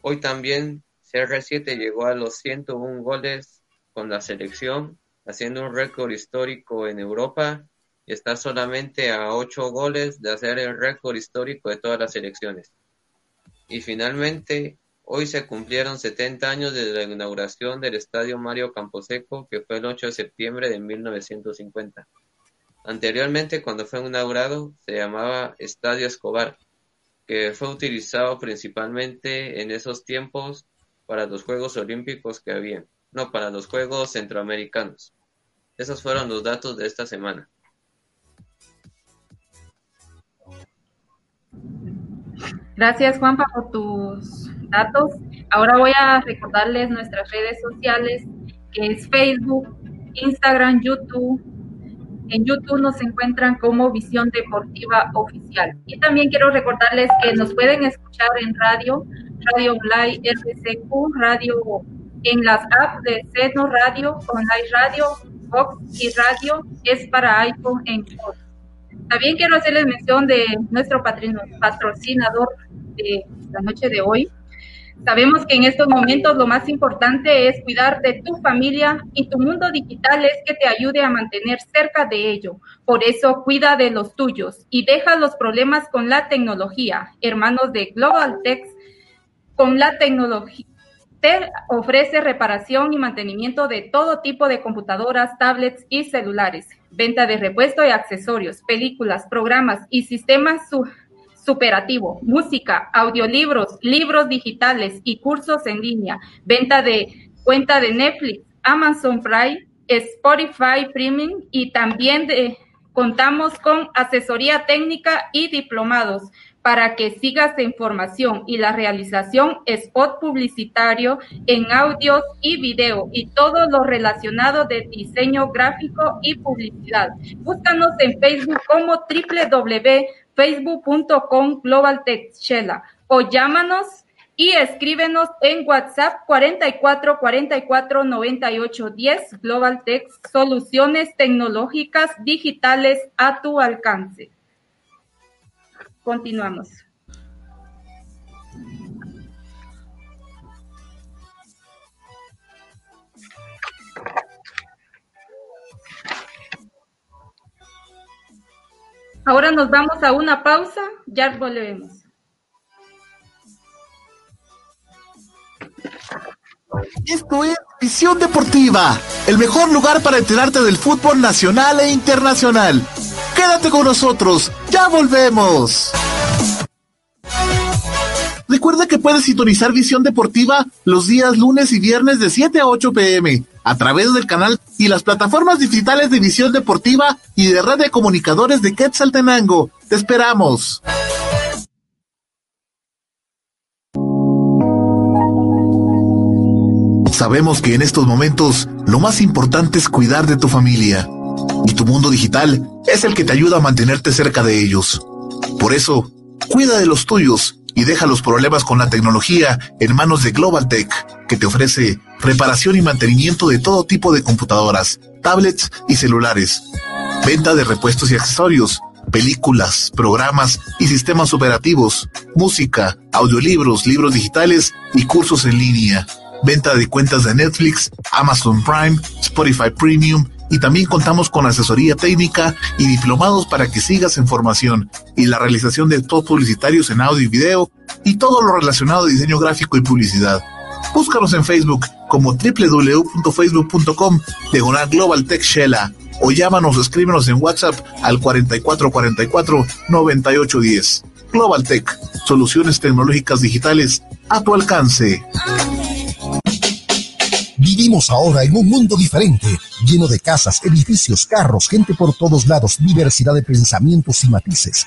Speaker 4: Hoy también CR7 llegó a los 101 goles con la selección, haciendo un récord histórico en Europa y está solamente a 8 goles de hacer el récord histórico de todas las selecciones. Y finalmente, hoy se cumplieron 70 años desde la inauguración del Estadio Mario Camposeco, que fue el 8 de septiembre de 1950. Anteriormente, cuando fue inaugurado, se llamaba Estadio Escobar, que fue utilizado principalmente en esos tiempos para los Juegos Olímpicos que habían, no, para los Juegos Centroamericanos. Esos fueron los datos de esta semana.
Speaker 3: Gracias Juanpa por tus datos. Ahora voy a recordarles nuestras redes sociales, que es Facebook, Instagram, YouTube, en YouTube nos encuentran como Visión Deportiva Oficial. Y también quiero recordarles que nos pueden escuchar en radio, Radio Online RCQ, radio en las apps de Seno Radio, Online Radio, Fox y Radio es para iPhone en También quiero hacerles mención de nuestro patrocinador de la noche de hoy, Sabemos que en estos momentos lo más importante es cuidar de tu familia y tu mundo digital es que te ayude a mantener cerca de ello. Por eso cuida de los tuyos y deja los problemas con la tecnología. Hermanos de Global Tech, con la tecnología te ofrece reparación y mantenimiento de todo tipo de computadoras, tablets y celulares, venta de repuesto y accesorios, películas, programas y sistemas superativo, música, audiolibros, libros digitales y cursos en línea, venta de cuenta de Netflix, Amazon Prime, Spotify Premium y también de, contamos con asesoría técnica y diplomados para que sigas en formación y la realización spot publicitario en audios y video y todo lo relacionado de diseño gráfico y publicidad. Búscanos en Facebook como www.facebook.com Global o llámanos y escríbenos en WhatsApp 44 44 98 10 Global Tech Soluciones Tecnológicas Digitales a tu alcance. Continuamos. Ahora nos vamos a una pausa, ya volvemos.
Speaker 6: Esto es Visión Deportiva, el mejor lugar para enterarte del fútbol nacional e internacional. Quédate con nosotros, ya volvemos. Recuerda que puedes sintonizar Visión Deportiva los días lunes y viernes de 7 a 8 pm a través del canal y las plataformas digitales de Visión Deportiva y de Red de Comunicadores de Quetzaltenango. Te esperamos. Sabemos que en estos momentos lo más importante es cuidar de tu familia y tu mundo digital es el que te ayuda a mantenerte cerca de ellos. Por eso, cuida de los tuyos y deja los problemas con la tecnología en manos de Global Tech, que te ofrece reparación y mantenimiento de todo tipo de computadoras, tablets y celulares, venta de repuestos y accesorios, películas, programas y sistemas operativos, música, audiolibros, libros digitales y cursos en línea venta de cuentas de Netflix, Amazon Prime, Spotify Premium y también contamos con asesoría técnica y diplomados para que sigas en formación y la realización de spots publicitarios en audio y video y todo lo relacionado a diseño gráfico y publicidad. Búscanos en Facebook como www.facebook.com diagonal Global Tech Shella o llámanos o escríbenos en WhatsApp al 4444 9810. Global Tech, soluciones tecnológicas digitales a tu alcance.
Speaker 9: Vivimos ahora en un mundo diferente, lleno de casas, edificios, carros, gente por todos lados, diversidad de pensamientos y matices.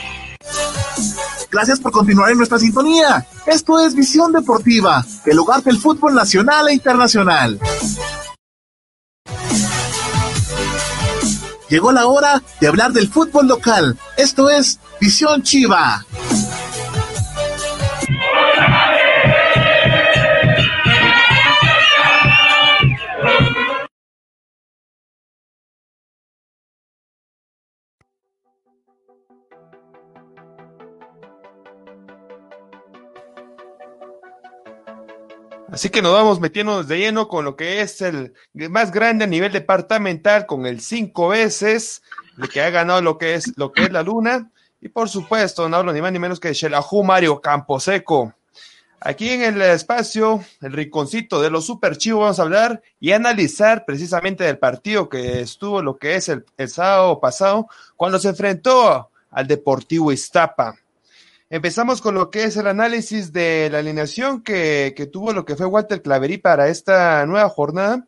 Speaker 6: Gracias por continuar en nuestra sintonía. Esto es Visión Deportiva, el hogar del fútbol nacional e internacional. Llegó la hora de hablar del fútbol local. Esto es Visión Chiva.
Speaker 1: Así que nos vamos metiendo de lleno con lo que es el más grande a nivel departamental, con el cinco veces, el que ha ganado lo que es, lo que es la luna. Y por supuesto, no hablo ni más ni menos que de Mario Camposeco. Aquí en el espacio, el rinconcito de los super chivos, vamos a hablar y analizar precisamente del partido que estuvo lo que es el, el sábado pasado, cuando se enfrentó al Deportivo Iztapa. Empezamos con lo que es el análisis de la alineación que, tuvo lo que fue Walter Claverí para esta nueva jornada,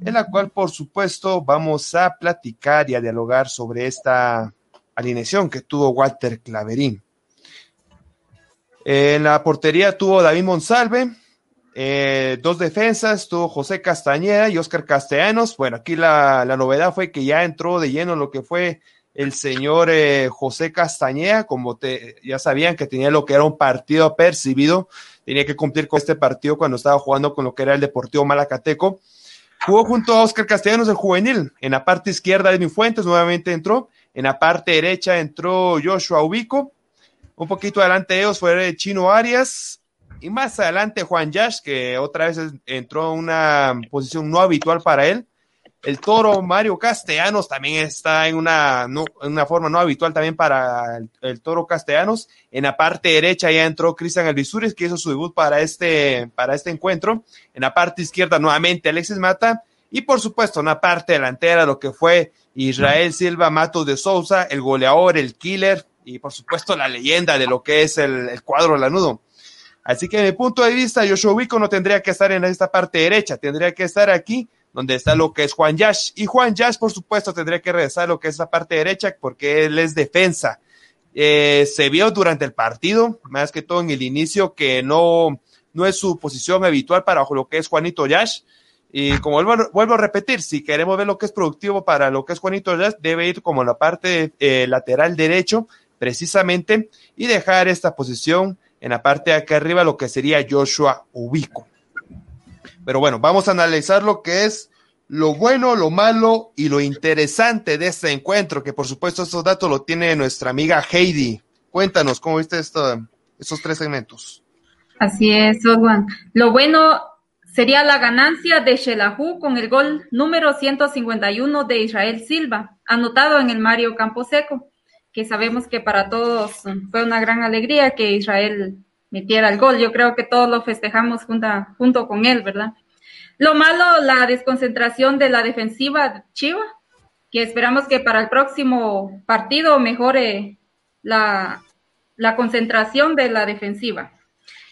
Speaker 1: en la cual, por supuesto, vamos a platicar y a dialogar sobre esta alineación que tuvo Walter Claverí. En la portería tuvo David Monsalve, Eh, dos defensas, tuvo José Castañeda y Oscar Castellanos. Bueno, aquí la, la, novedad fue que ya entró de lleno lo que fue el señor eh, José Castañeda, como te, ya sabían que tenía lo que era un partido percibido, tenía que cumplir con este partido cuando estaba jugando con lo que era el Deportivo Malacateco. Jugó junto a Oscar Castellanos el juvenil. En la parte izquierda, Edwin Fuentes nuevamente entró. En la parte derecha entró Joshua Ubico. Un poquito adelante de ellos fue Chino Arias. Y más adelante Juan Yash, que otra vez entró en una posición no habitual para él. El toro Mario Castellanos también está en una, una forma no habitual también para el, toro Castellanos. En la parte derecha ya entró Cristian Alvisuris, que hizo su debut para este, para este encuentro. En la parte izquierda nuevamente Alexis Mata. Y por supuesto, en la parte delantera, lo que fue Israel Silva Matos de Souza, el goleador, el killer, y por supuesto la leyenda de lo que es el, el cuadro lanudo. Así que, de mi punto de vista, Joshua Wico no tendría que estar en esta parte derecha, tendría que estar aquí donde está lo que es Juan Yash. Y Juan Yash, por supuesto, tendría que regresar a lo que es la parte derecha porque él es defensa. Eh, se vio durante el partido, más que todo en el inicio, que no, no es su posición habitual para lo que es Juanito Yash. Y como vuelvo, vuelvo, a repetir, si queremos ver lo que es productivo para lo que es Juanito Yash, debe ir como la parte eh, lateral derecho, precisamente, y dejar esta posición en la parte de acá arriba, lo que sería Joshua Ubico. Pero bueno, vamos a analizar lo que es lo bueno, lo malo y lo interesante de este encuentro, que por supuesto estos datos lo tiene nuestra amiga Heidi. Cuéntanos, ¿cómo viste esto, estos tres segmentos?
Speaker 3: Así es, Oswan. Lo bueno sería la ganancia de Shelahu con el gol número 151 de Israel Silva, anotado en el Mario Camposeco, que sabemos que para todos fue una gran alegría que Israel metiera el gol. Yo creo que todos lo festejamos junta, junto con él, ¿verdad? Lo malo, la desconcentración de la defensiva Chiva, que esperamos que para el próximo partido mejore la, la concentración de la defensiva.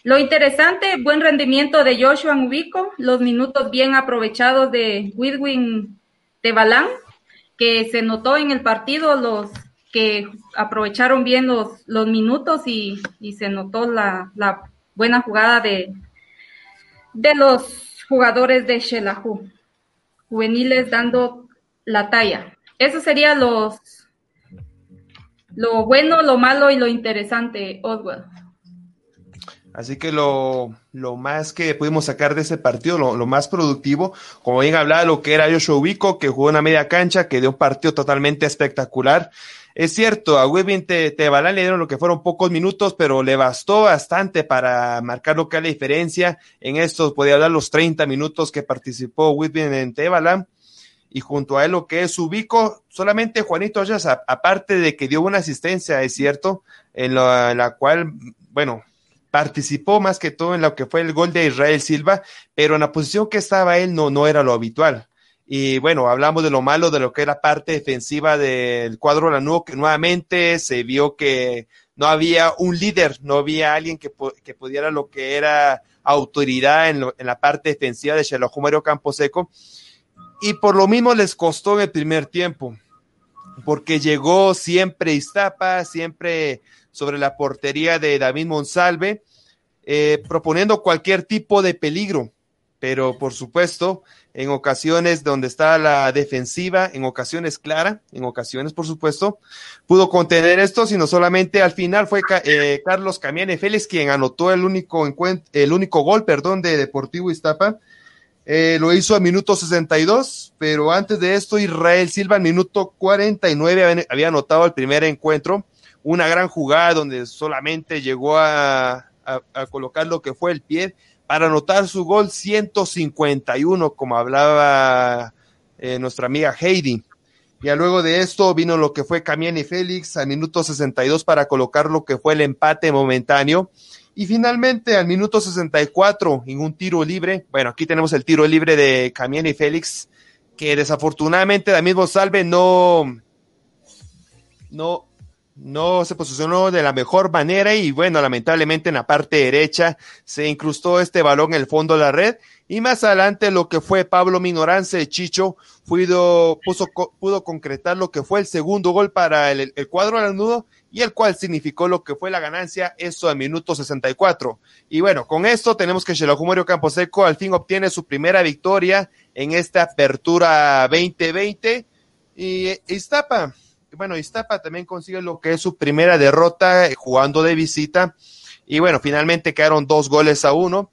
Speaker 3: Lo interesante, buen rendimiento de Joshua Ubico, los minutos bien aprovechados de Widwin Tebalán, que se notó en el partido los que aprovecharon bien los, los minutos y, y se notó la, la, buena jugada de, de los jugadores de Shelahu, juveniles dando la talla. Eso sería los lo bueno, lo malo y lo interesante, Oswald.
Speaker 1: Así que lo, lo, más que pudimos sacar de ese partido, lo, lo, más productivo, como bien hablaba, lo que era Joshua Ubico, que jugó una media cancha, que dio un partido totalmente espectacular. Es cierto, a Webin Tebalán le dieron lo que fueron pocos minutos, pero le bastó bastante para marcar lo que es la diferencia. En estos podía hablar los 30 minutos que participó Webin en Tebalán. Y junto a él lo que es Ubico, solamente Juanito Ayas, aparte de que dio una asistencia, es cierto, en la, la cual, bueno, participó más que todo en lo que fue el gol de Israel Silva, pero en la posición que estaba él no, no era lo habitual. Y bueno, hablamos de lo malo de lo que era la parte defensiva del cuadro Lanudo, que nuevamente se vio que no había un líder, no había alguien que, que pudiera lo que era autoridad en, la parte defensiva de Shelahu Mario Camposeco. Y por lo mismo les costó en el primer tiempo, porque llegó siempre Iztapa, siempre sobre la portería de David Monsalve, eh, proponiendo cualquier tipo de peligro, pero por supuesto, en ocasiones donde está la defensiva, en ocasiones clara, en ocasiones, por supuesto, pudo contener esto, sino solamente al final fue eh, Carlos Camiane Félix quien anotó el único, el único gol, perdón, de Deportivo Iztapa. Eh, lo hizo a minuto 62, pero antes de esto Israel Silva al minuto 49 había, anotado el primer encuentro, una gran jugada donde solamente llegó a, a colocar lo que fue el pie para anotar su gol 151, como hablaba eh, nuestra amiga Heidi. Ya luego de esto vino lo que fue Camiani Félix al minuto 62 para colocar lo que fue el empate momentáneo. Y finalmente al minuto 64 en un tiro libre, bueno, aquí tenemos el tiro libre de Camiani Félix, que desafortunadamente David Salve no, no, no se posicionó de la mejor manera y bueno, lamentablemente en la parte derecha se incrustó este balón en el fondo de la red. Y más adelante lo que fue Pablo Minorance Chicho pudo, puso, pudo concretar lo que fue el segundo gol para el, cuadro al nudo y el cual significó lo que fue la ganancia, eso a minuto 64. Y bueno, con esto tenemos que Campo Camposeco al fin obtiene su primera victoria en esta apertura 2020 y Iztapa bueno, Iztapa también consigue lo que es su primera derrota eh, jugando de visita. Y bueno, finalmente quedaron dos goles a uno.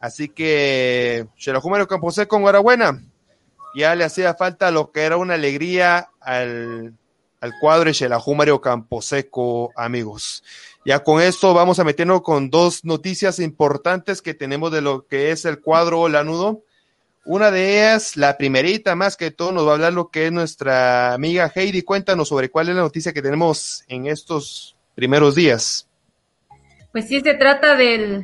Speaker 1: Así que Xelajumario Camposeco, enhorabuena. Ya le hacía falta lo que era una alegría al, al cuadro de Xelajumario Camposeco, amigos. Ya con esto vamos a meternos con dos noticias importantes que tenemos de lo que es el cuadro Lanudo. Una de ellas, la primerita más que todo, nos va a hablar lo que es nuestra amiga Heidi. Cuéntanos sobre cuál es la noticia que tenemos en estos primeros días.
Speaker 3: Pues sí, se trata del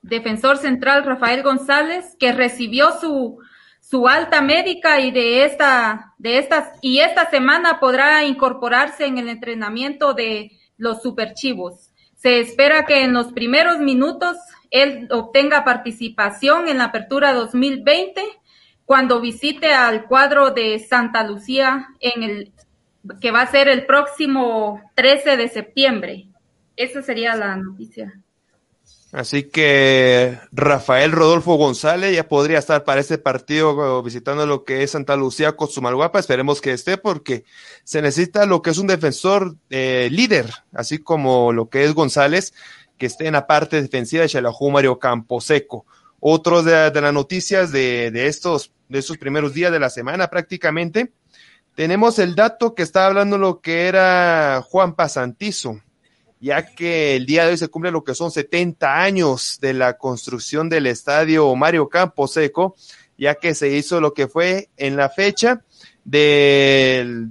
Speaker 3: defensor central Rafael González, que recibió su, su alta médica y de esta, de estas, y esta semana podrá incorporarse en el entrenamiento de los superchivos. Se espera que en los primeros minutos él obtenga participación en la apertura 2020 cuando visite al cuadro de Santa Lucía en el que va a ser el próximo 13 de septiembre. Esa sería la noticia.
Speaker 1: Así que Rafael Rodolfo González ya podría estar para ese partido visitando lo que es Santa Lucía con su Malguapa. Esperemos que esté porque se necesita lo que es un defensor eh, líder, así como lo que es González, que esté en la parte defensiva de Xelajú Mario Camposeco. Otros de, las noticias de, estos, de estos primeros días de la semana prácticamente, tenemos el dato que está hablando lo que era Juan Pasantizo, ya que el día de hoy se cumple lo que son 70 años de la construcción del estadio Mario Camposeco, ya que se hizo lo que fue en la fecha del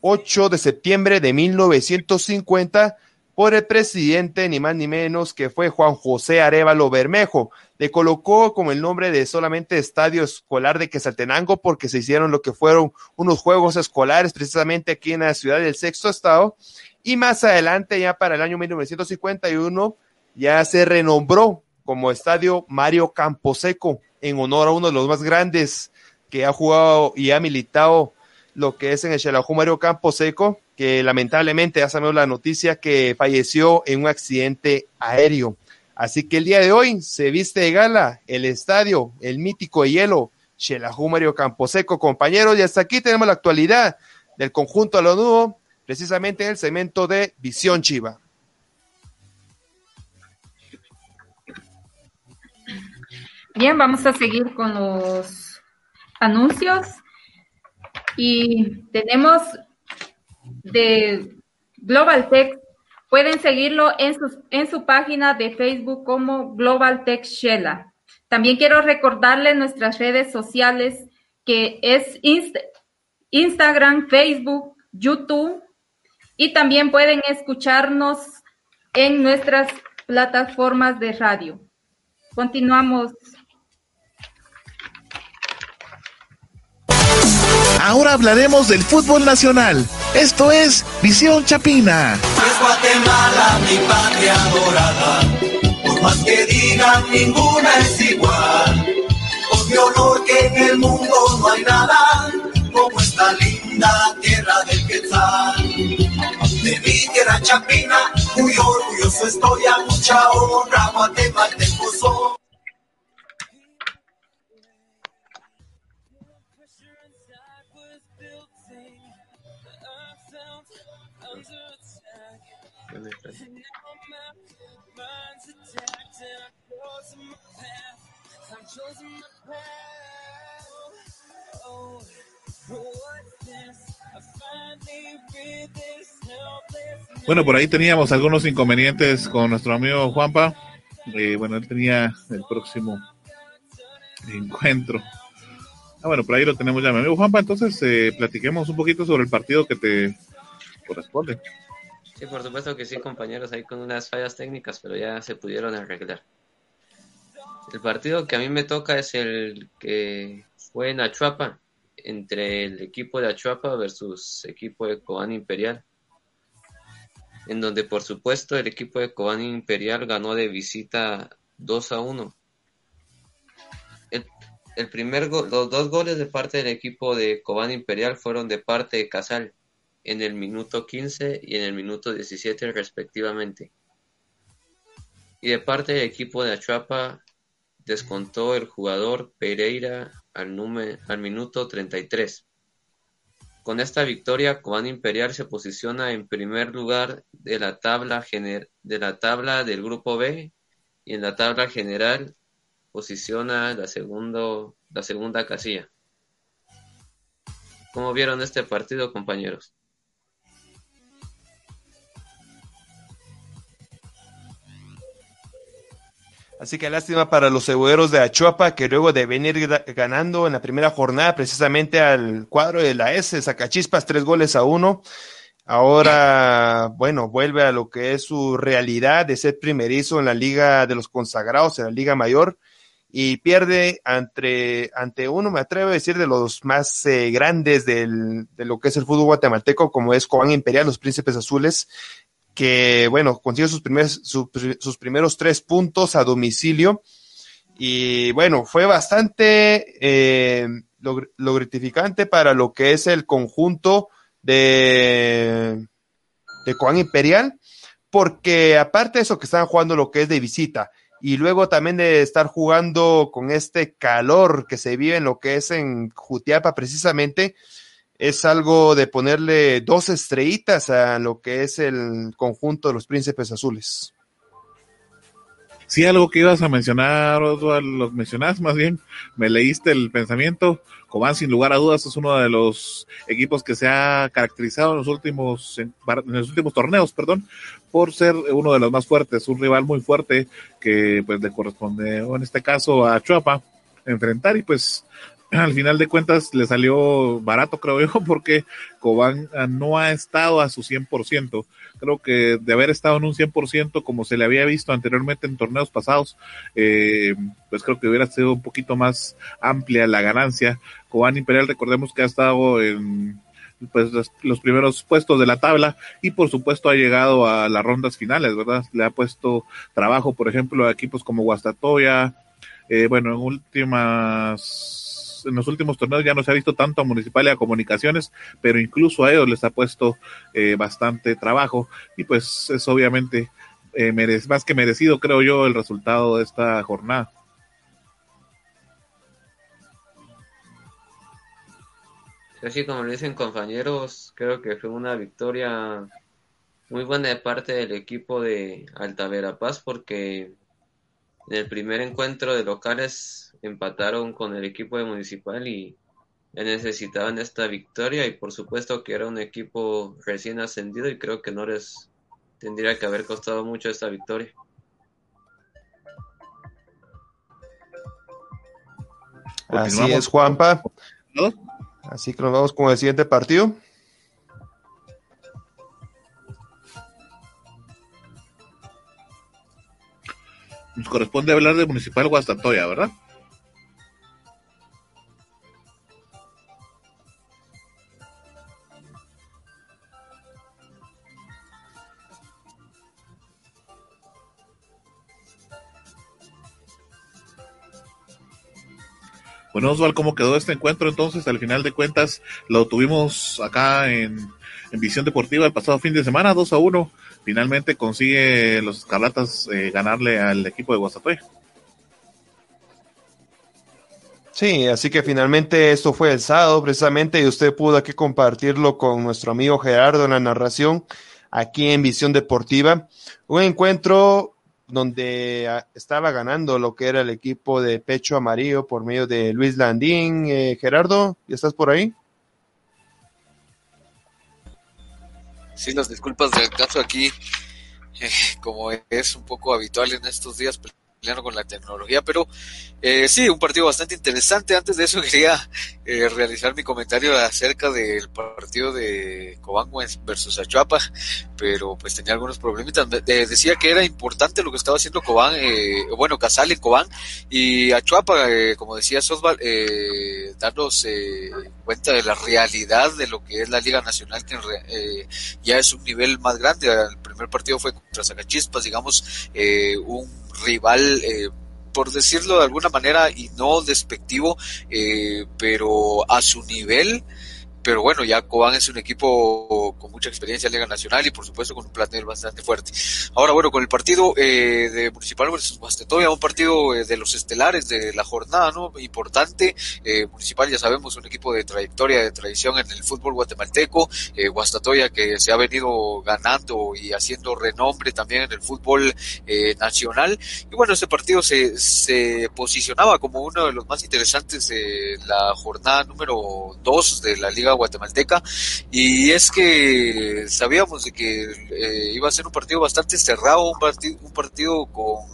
Speaker 1: 8 de septiembre de 1950 por el presidente, ni más ni menos, que fue Juan José Arevalo Bermejo. Le colocó como el nombre de solamente Estadio Escolar de Quesaltenango porque se hicieron lo que fueron unos juegos escolares precisamente aquí en la ciudad del sexto estado. Y más adelante, ya para el año 1951, ya se renombró como Estadio Mario Camposeco en honor a uno de los más grandes que ha jugado y ha militado lo que es en el Xelajú Mario Camposeco que lamentablemente ya sabemos la noticia que falleció en un accidente aéreo. Así que el día de hoy se viste de gala el estadio, el mítico de hielo, Xelajú Mario Camposeco, compañeros, y hasta aquí tenemos la actualidad del conjunto a lo nuevo, precisamente en el segmento de Visión Chiva.
Speaker 3: Bien, vamos a seguir con los anuncios y tenemos de Global Tech. Pueden seguirlo en, en su página de Facebook como Global Tech Shella. También quiero recordarles nuestras redes sociales que es Instagram, Facebook, YouTube y también pueden escucharnos en nuestras plataformas de radio. Continuamos.
Speaker 7: Ahora hablaremos del fútbol nacional. Esto es Visión Chapina.
Speaker 8: Es Guatemala, mi patria dorada. Por más que digan, ninguna es igual. Con mi honor que en el mundo no hay nada como esta linda tierra del Quetzal. De mi tierra Chapina, muy orgulloso estoy a mucha honra, guatemalteco soy.
Speaker 6: Bueno, por ahí teníamos algunos inconvenientes con nuestro amigo Juanpa. Eh, bueno, él tenía el próximo encuentro. Ah, bueno, por ahí lo tenemos ya, mi amigo Juanpa. Entonces, eh, platiquemos un poquito sobre el partido que te corresponde.
Speaker 4: Sí, por supuesto que sí, compañeros, ahí con unas fallas técnicas, pero ya se pudieron arreglar. El partido que a mí me toca es el que fue en Achuapa, entre el equipo de Achuapa versus equipo de Cobán Imperial. en donde por supuesto el equipo de Cobán Imperial ganó de visita 2 a 1. El, primer los dos goles de parte del equipo de Cobán Imperial fueron de parte de Casal en el minuto 15 y en el minuto 17 respectivamente. Y de parte del equipo de Achuapa descontó el jugador Pereira al, al minuto 33. Con esta victoria, Cobán Imperial se posiciona en primer lugar de la tabla, gener de la tabla del grupo B y en la tabla general posiciona la, segundo, la segunda casilla. ¿Cómo vieron este partido, compañeros?
Speaker 1: Así que lástima para los ceboleros de Achuapa que luego de venir ganando en la primera jornada precisamente al cuadro de la S, Sacachispas, tres goles a uno. Ahora, bueno, vuelve a lo que es su realidad de ser primerizo en la Liga de los Consagrados, en la Liga Mayor, y pierde ante, ante uno, me atrevo a decir, de los más eh, grandes del, de lo que es el fútbol guatemalteco, como es Cobán Imperial, los Príncipes Azules, que, bueno, consiguió sus primeros, sus primeros tres puntos a domicilio. Y bueno, fue bastante eh, lo, gratificante para lo que es el conjunto de, de Juan Imperial, porque aparte de eso que estaban jugando lo que es de visita, y luego también de estar jugando con este calor que se vive en lo que es en Jutiapa precisamente, es algo de ponerle dos estrellitas a lo que es el conjunto de los príncipes azules.
Speaker 6: Sí, algo que ibas a mencionar, Oswald, los mencionas más bien, me leíste el pensamiento. Cobán, sin lugar a dudas, es uno de los equipos que se ha caracterizado en los últimos, en, en los últimos torneos, perdón, por ser uno de los más fuertes, un rival muy fuerte que pues le corresponde, en este caso, a Chuapa enfrentar y pues al final de cuentas le salió barato, creo yo, porque Cobán ah, no ha estado a su 100%. Creo que de haber estado en un 100% como se le había visto anteriormente en torneos pasados, eh, pues creo que hubiera sido un poquito más amplia la ganancia. Cobán Imperial, recordemos que ha estado en pues los primeros puestos de la tabla y por supuesto ha llegado a las rondas finales, ¿verdad? Le ha puesto trabajo, por ejemplo, a equipos como Guastatoya, eh, bueno, en últimas en los últimos torneos ya no se ha visto tanto a Municipal y a Comunicaciones, pero incluso a ellos les ha puesto eh, bastante trabajo y pues es obviamente eh, más que merecido, creo yo, el resultado de esta jornada.
Speaker 4: Así como lo dicen compañeros, creo que fue una victoria muy buena de parte del equipo de Alta Verapaz porque en el primer encuentro de locales empataron con el equipo de Municipal y necesitaban esta victoria y por supuesto que era un equipo recién ascendido y creo que no les tendría que haber costado mucho esta victoria.
Speaker 1: Así es, Juanpa. Así que nos vamos con el siguiente partido.
Speaker 6: Nos corresponde hablar de Municipal Guastatoya, ¿verdad? Bueno, Osval, ¿cómo quedó este encuentro entonces? Al final de cuentas, lo tuvimos acá en, en Visión Deportiva el pasado fin de semana, 2 a 1. Finalmente consigue los Escarlatas eh, ganarle al equipo de Guasatoya.
Speaker 1: Sí, así que finalmente esto fue el sábado precisamente y usted pudo aquí compartirlo con nuestro amigo Gerardo en la narración aquí en Visión Deportiva. Un encuentro donde ah, estaba ganando lo que era el equipo de pecho amarillo por medio de Luis Landín. Eh, Gerardo, ¿ya estás por ahí?
Speaker 5: Sí, las disculpas del caso aquí, eh, como es un poco habitual en estos días, con la tecnología, pero eh, sí, un partido bastante interesante. Antes de eso quería eh, realizar mi comentario acerca del partido de Cobán versus Achuapa, pero pues tenía algunos problemitas. decía que era importante lo que estaba haciendo Cobán, eh, bueno, Casal en Cobán y Achuapa, eh, como decía Sosval, eh, darnos cuenta de la realidad de lo que es la Liga Nacional, que ya es un nivel más grande. El primer partido fue contra Zacachispas, digamos, eh, un rival eh, por decirlo de alguna manera y no despectivo, eh, pero a su nivel pero bueno, ya Cobán es un equipo con mucha experiencia en Liga Nacional y por supuesto con un plantel bastante fuerte. Ahora, bueno, con el partido eh, de Municipal versus Guastatoya, un partido eh, de los estelares de la jornada, ¿no? Importante. Eh, Municipal, ya sabemos, un equipo de trayectoria, de tradición en el fútbol guatemalteco. Eh, Guastatoya que se ha venido ganando y haciendo renombre también en el fútbol nacional. Y bueno, este partido se, se posicionaba como uno de los más interesantes de la jornada número 2 de la Liga guatemalteca y es que sabíamos de que eh, iba a ser un partido bastante cerrado, un partido, un partido con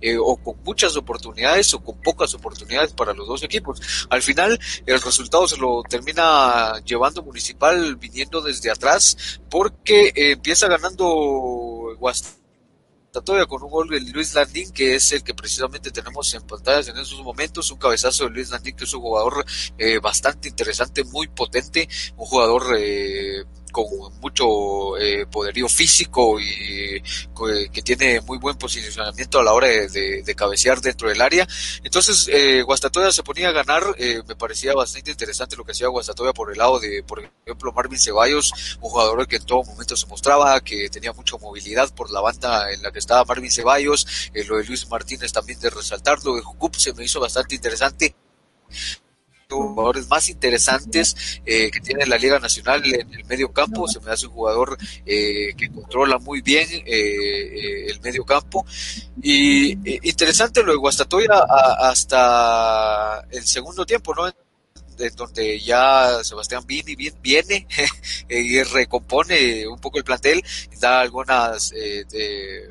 Speaker 5: eh, o con muchas oportunidades o con pocas oportunidades para los dos equipos. Al final el resultado se lo termina llevando Municipal viniendo desde atrás porque eh, empieza ganando todavía con un gol de Luis Landín, que es el que precisamente tenemos en pantallas en esos momentos, un cabezazo de Luis Landín, que es un jugador eh, bastante interesante, muy potente, un jugador eh, con mucho eh, poderío físico y que tiene muy buen posicionamiento a la hora de, cabecear dentro del área. Entonces, eh, Guastatoya se ponía a ganar, eh, me parecía bastante interesante lo que hacía Guastatoya por el lado de, por ejemplo, Marvin Ceballos, un jugador que en todo momento se mostraba que tenía mucha movilidad por la banda en la que estaba Marvin Ceballos, eh, lo de Luis Martínez también de resaltarlo, de Jucup se me hizo bastante interesante jugadores más interesantes eh, que tiene la Liga Nacional en el medio campo. Se me hace un jugador eh, que controla muy bien eh, eh el medio campo. Y eh, interesante lo de Guastatoya hasta el segundo tiempo, ¿no? De donde ya Sebastián viene, viene y recompone un poco el plantel, da algunas de,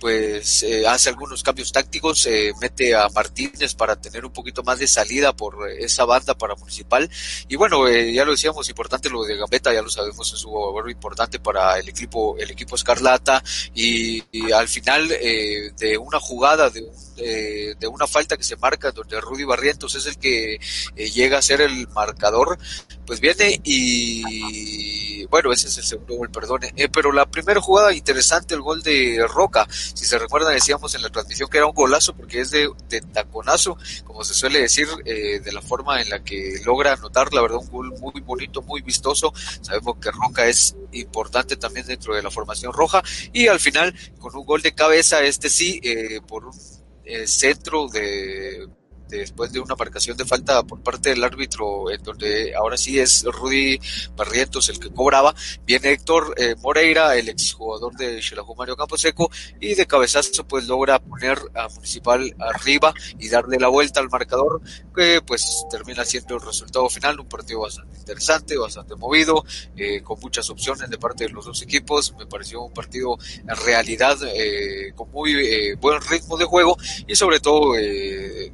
Speaker 5: pues eh, hace algunos cambios tácticos, eh, mete a Martínez para tener un poquito más de salida por esa banda para Municipal. Y bueno, eh, ya lo decíamos, importante lo de Gambetta, ya lo sabemos, es un jugador importante para el equipo, el equipo Escarlata. Y, y al final eh, de una jugada, de, un, eh, de una falta que se marca, donde Rudy Barrientos es el que eh, llega a ser el marcador, pues viene y bueno, ese es el segundo gol, perdón. Eh, pero la primera jugada interesante, el gol de Roca, si se recuerdan decíamos en la transmisión que era un golazo porque es de, de taconazo, como se suele decir, eh, de la forma en la que logra anotar, la verdad, un gol muy bonito, muy vistoso. Sabemos que Roca es importante también dentro de la formación roja y al final con un gol de cabeza, este sí, eh, por un eh, centro de después de una marcación de falta por parte del árbitro, en donde ahora sí es Rudy Barrientos el que cobraba, viene Héctor eh, Moreira, el exjugador de Xelajú Mario Camposeco, y de cabezazo pues logra poner a Municipal arriba y darle la vuelta al marcador, que pues termina siendo el resultado final, un partido bastante interesante, bastante movido, eh, con muchas opciones de parte de los dos equipos, me pareció un partido en realidad eh, con muy eh, buen ritmo de juego y sobre todo eh,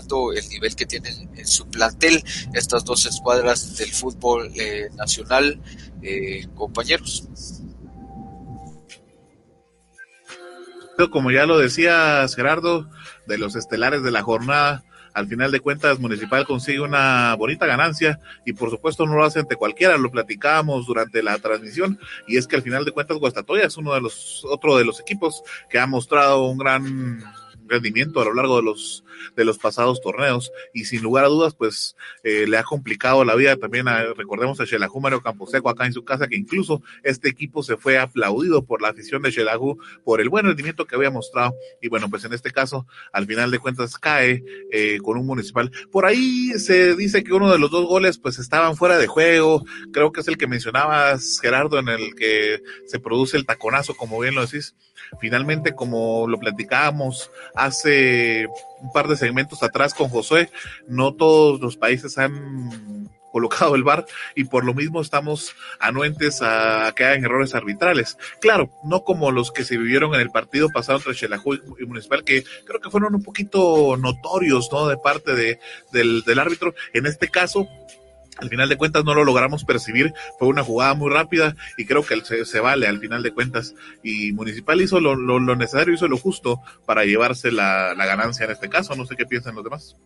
Speaker 5: demostrar el nivel que tienen en su plantel estas dos escuadras del fútbol eh, nacional, eh, compañeros.
Speaker 6: Como ya lo decías, Gerardo, de los estelares de la jornada, al final de cuentas Municipal consigue una bonita ganancia y por supuesto no lo hace ante cualquiera, lo platicábamos durante la transmisión y es que al final de cuentas Guastatoya es uno de los otro de los equipos que ha mostrado un gran rendimiento a lo largo de los de los pasados torneos. Y sin lugar a dudas pues eh, le ha complicado la vida también a, recordemos a Xelajú Mario Camposeco acá en su casa que incluso este equipo se fue aplaudido por la afición de Xelajú por el buen rendimiento que había mostrado. Y bueno pues en este caso al final de cuentas cae eh, con un municipal. Por ahí se dice que uno de los dos goles pues estaban fuera de juego. Creo que es el que mencionabas Gerardo en el que se produce el taconazo como bien lo decís. Finalmente como lo platicábamos hace un par de segmentos atrás con Josué, no todos los países han colocado el VAR y por lo mismo estamos anuentes a que hagan errores arbitrales. Claro, no como los que se vivieron en el partido pasado entre Xelajú y Municipal, que creo que fueron un poquito notorios, ¿no? De parte de, del árbitro. En este caso, al final de cuentas no lo logramos percibir, fue una jugada muy rápida y creo que se, se vale al final de cuentas. Y Municipal hizo lo, lo, necesario, hizo lo justo para llevarse la, ganancia en este caso. No sé qué piensan los demás.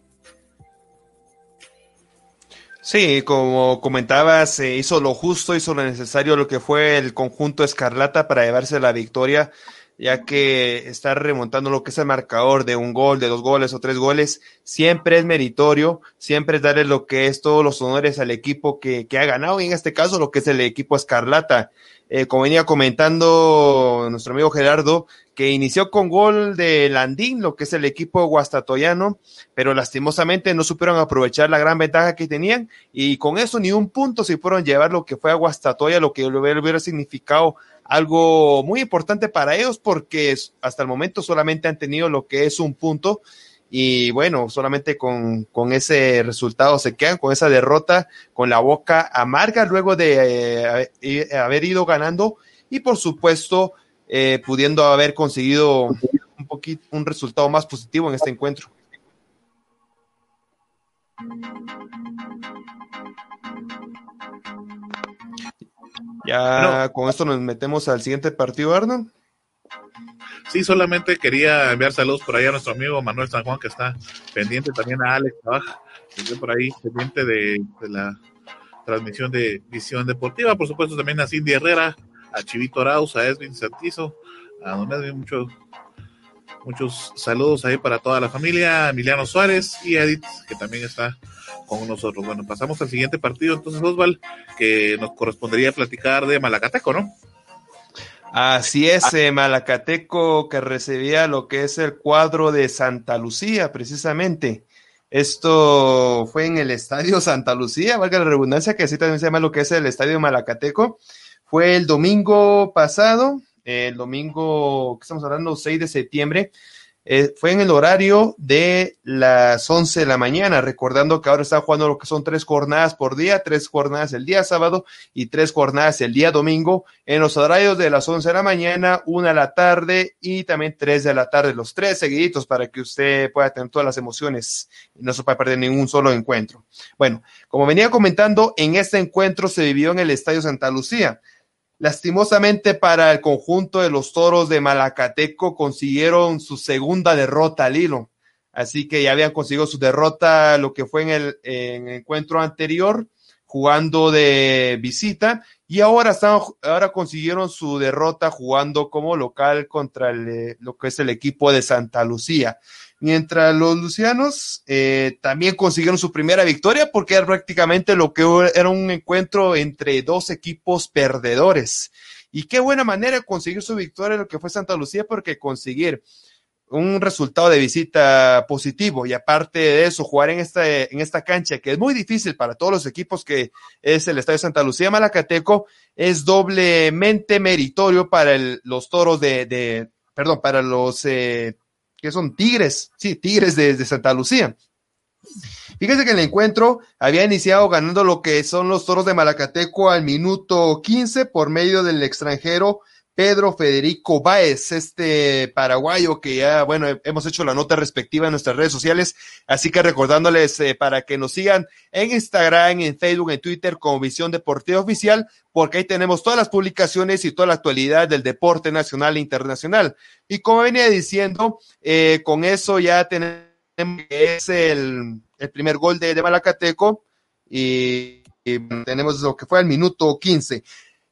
Speaker 1: Sí, como comentabas, se hizo lo justo, hizo lo necesario, lo que fue el conjunto Escarlata para llevarse la victoria, ya que estar remontando lo que es el marcador de un gol, de dos goles o tres goles, siempre es meritorio, siempre es darle lo que es todos los honores al equipo que, que ha ganado, y en este caso lo que es el equipo Escarlata. Eh, como venía comentando nuestro amigo Gerardo, que inició con gol de Landín, lo que es el equipo guastatoyano, pero lastimosamente no supieron aprovechar la gran ventaja que tenían y con eso ni un punto se fueron llevar lo que fue a Guastatoya, lo que hubiera significado algo muy importante para ellos porque hasta el momento solamente han tenido lo que es un punto y bueno, solamente con, con, ese resultado se quedan, con esa derrota, con la boca amarga luego de eh, haber ido ganando y por supuesto eh, pudiendo haber conseguido un poquito un resultado más positivo en este encuentro. Ya con esto nos metemos al siguiente partido, Arnold.
Speaker 6: Sí, solamente quería enviar saludos por ahí a nuestro amigo Manuel San Juan, que está pendiente también a Alex Baja, que está por ahí pendiente de, la transmisión de Visión Deportiva. Por supuesto, también a Cindy Herrera, a Chivito Arauz, a Esvin Santizo, a Don Edwin, muchos, muchos saludos ahí para toda la familia, Emiliano Suárez y Edith, que también está con nosotros. Bueno, pasamos al siguiente partido, entonces, Osval, que nos correspondería platicar de Malacateco, ¿no?
Speaker 1: Así es, eh, Malacateco que recibía lo que es el cuadro de Santa Lucía, precisamente. Esto fue en el Estadio Santa Lucía, valga la redundancia, que así también se llama lo que es el Estadio Malacateco. Fue el domingo pasado, el domingo, que estamos hablando, 6 de septiembre, eh, fue en el horario de las 11 de la mañana, recordando que ahora está jugando lo que son tres jornadas por día, tres jornadas el día sábado y tres jornadas el día domingo, en los horarios de las 11 de la mañana, una de la tarde y también tres de la tarde, los tres seguiditos para que usted pueda tener todas las emociones y no se pueda perder ningún solo encuentro. Bueno, como venía comentando, en este encuentro se vivió en el Estadio Santa Lucía. Lastimosamente para el conjunto de los toros de Malacateco consiguieron su segunda derrota al hilo. Así que ya habían conseguido su derrota, lo que fue en el, encuentro anterior, jugando de visita, y ahora, están, ahora consiguieron su derrota jugando como local contra el, lo que es el equipo de Santa Lucía. Mientras los lucianos eh, también consiguieron su primera victoria porque era prácticamente lo que era un encuentro entre dos equipos perdedores. Y qué buena manera conseguir su victoria lo que fue Santa Lucía porque conseguir un resultado de visita positivo y aparte de eso jugar en esta, en esta cancha que es muy difícil para todos los equipos que es el Estadio Santa Lucía Malacateco es doblemente meritorio para los toros de, de perdón, para los eh, que son Tigres, sí, Tigres de, Santa Lucía. Fíjense que el encuentro había iniciado ganando lo que son los toros de Malacateco al minuto 15 por medio del extranjero Pedro Federico Báez, este paraguayo que ya, bueno, hemos hecho la nota respectiva en nuestras redes sociales, así que recordándoles eh, para que nos sigan en Instagram, en Facebook, en Twitter como Visión Deportiva Oficial, porque ahí tenemos todas las publicaciones y toda la actualidad del deporte nacional e internacional. Y como venía diciendo, eh, con eso ya tenemos es el, primer gol de, de Malacateco y, y tenemos lo que fue al minuto 15.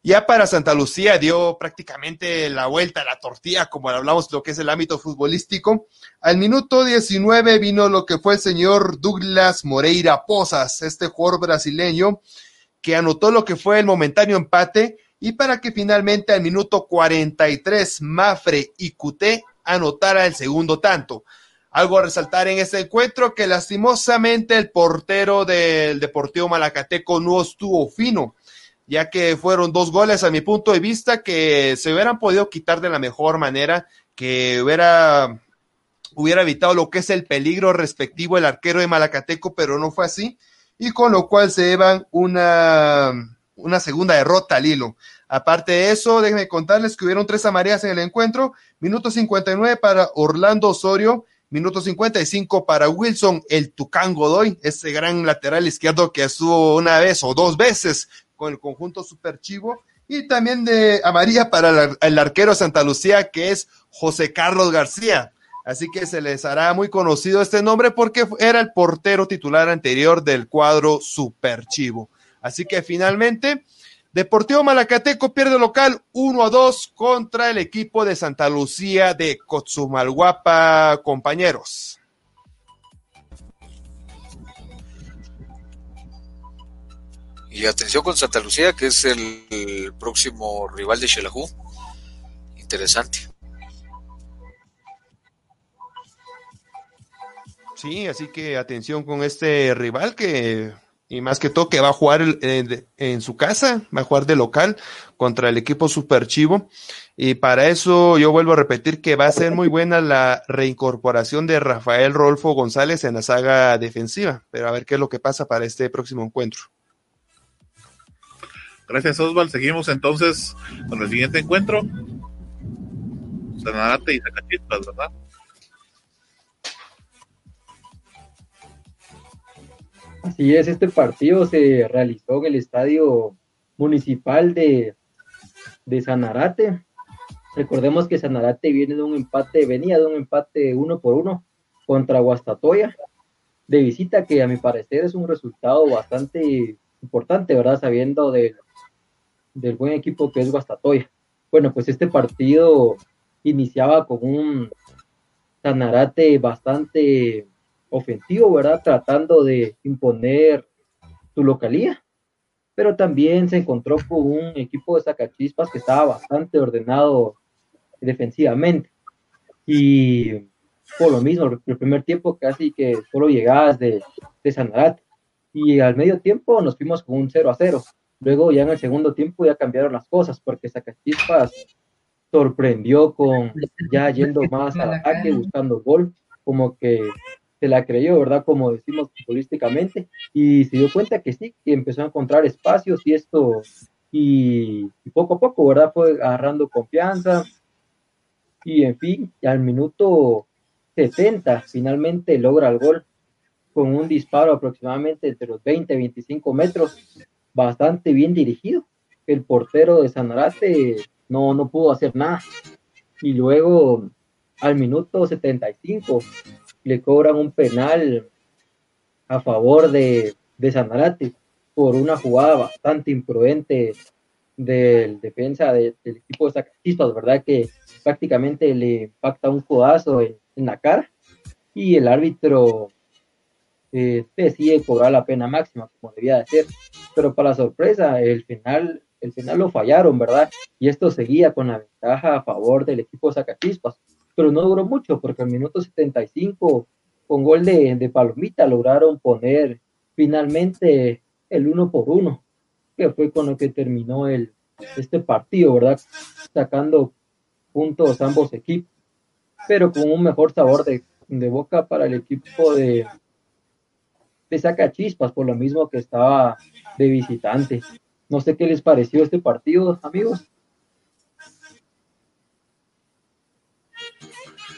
Speaker 1: Ya para Santa Lucía dio prácticamente la vuelta a la tortilla, como hablamos lo que es el ámbito futbolístico. Al minuto 19 vino lo que fue el señor Douglas Moreira Pozas, este jugador brasileño, que anotó lo que fue el momentáneo empate y para que finalmente al minuto 43 Mafre y Cuté anotara el segundo tanto. Algo a resaltar en este encuentro que lastimosamente el portero del Deportivo Malacateco no estuvo fino ya que fueron dos goles a mi punto de vista que se hubieran podido quitar de la mejor manera, que hubiera, hubiera evitado lo que es el peligro respectivo el arquero de Malacateco, pero no fue así, y con lo cual se llevan una, una segunda derrota al hilo. Aparte de eso, déjenme contarles que hubieron tres amarillas en el encuentro, minuto 59 para Orlando Osorio, minuto 55 para Wilson, el Tucán Godoy, ese gran lateral izquierdo que estuvo una vez o dos veces el conjunto Super Chivo. Y también de amarilla para el arquero Santa Lucía, que es José Carlos García. Así que se les hará muy conocido este nombre porque era el portero titular anterior del cuadro Super Chivo. Así que finalmente, Deportivo Malacateco pierde local 1 a 2 contra el equipo de Santa Lucía de Cotzumalguapa, compañeros.
Speaker 5: Y atención con Santa Lucía, que es el, próximo rival de Xelajú. Interesante.
Speaker 1: Sí, así que atención con este rival que, y más que todo, que va a jugar en, en su casa, va a jugar de local contra el equipo Super Chivo. Y para eso yo vuelvo a repetir que va a ser muy buena la reincorporación de Rafael Rolfo González en la saga defensiva. Pero a ver qué es lo que pasa para este próximo encuentro.
Speaker 6: Gracias, Osval. Seguimos entonces con el siguiente encuentro. Sanarate y Zacachispas, ¿verdad?
Speaker 2: Así es, este partido se realizó en el estadio municipal de, de Sanarate. Recordemos que Sanarate viene de un empate, venía de un empate uno por uno contra Guastatoya de visita, que a mi parecer es un resultado bastante importante, ¿verdad? Sabiendo de del buen equipo que es Guastatoya. Bueno, pues este partido iniciaba con un Sanarate bastante ofensivo, ¿verdad? Tratando de imponer su localía, pero también se encontró con un equipo de Sacachispas que estaba bastante ordenado defensivamente. Y por lo mismo, el primer tiempo casi que solo llegadas de, de Sanarate. Y al medio tiempo nos fuimos con un 0 a 0. Luego ya en el segundo tiempo ya cambiaron las cosas porque Zacachispas sorprendió con ya yendo más al ataque, buscando gol, como que se la creyó, ¿verdad? Como decimos futbolísticamente, y se dio cuenta que sí, que empezó a encontrar espacios y esto, y, poco a poco, ¿verdad? Fue agarrando confianza, y en fin, al minuto 70 finalmente logra el gol con un disparo aproximadamente entre los 20 y 25 metros bastante bien dirigido. El portero de Sanarate no, no pudo hacer nada. Y luego, al minuto 75, le cobran un penal a favor de, de Sanarate por una jugada bastante imprudente del defensa del equipo de Zacachispas, ¿verdad? Que prácticamente le impacta un codazo en, la cara y el árbitro eh, decide cobrar la pena máxima, como debía de ser pero para sorpresa, el final, el final lo fallaron, ¿verdad? Y esto seguía con la ventaja a favor del equipo Zacachispas, pero no duró mucho porque al minuto 75, con gol de, de Palomita, lograron poner finalmente el uno por uno, que fue con lo que terminó el, este partido, ¿verdad? Sacando puntos ambos equipos, pero con un mejor sabor de, de boca para el equipo de, de Zacachispas, por lo mismo que estaba de visitante. No sé qué les pareció este partido, amigos.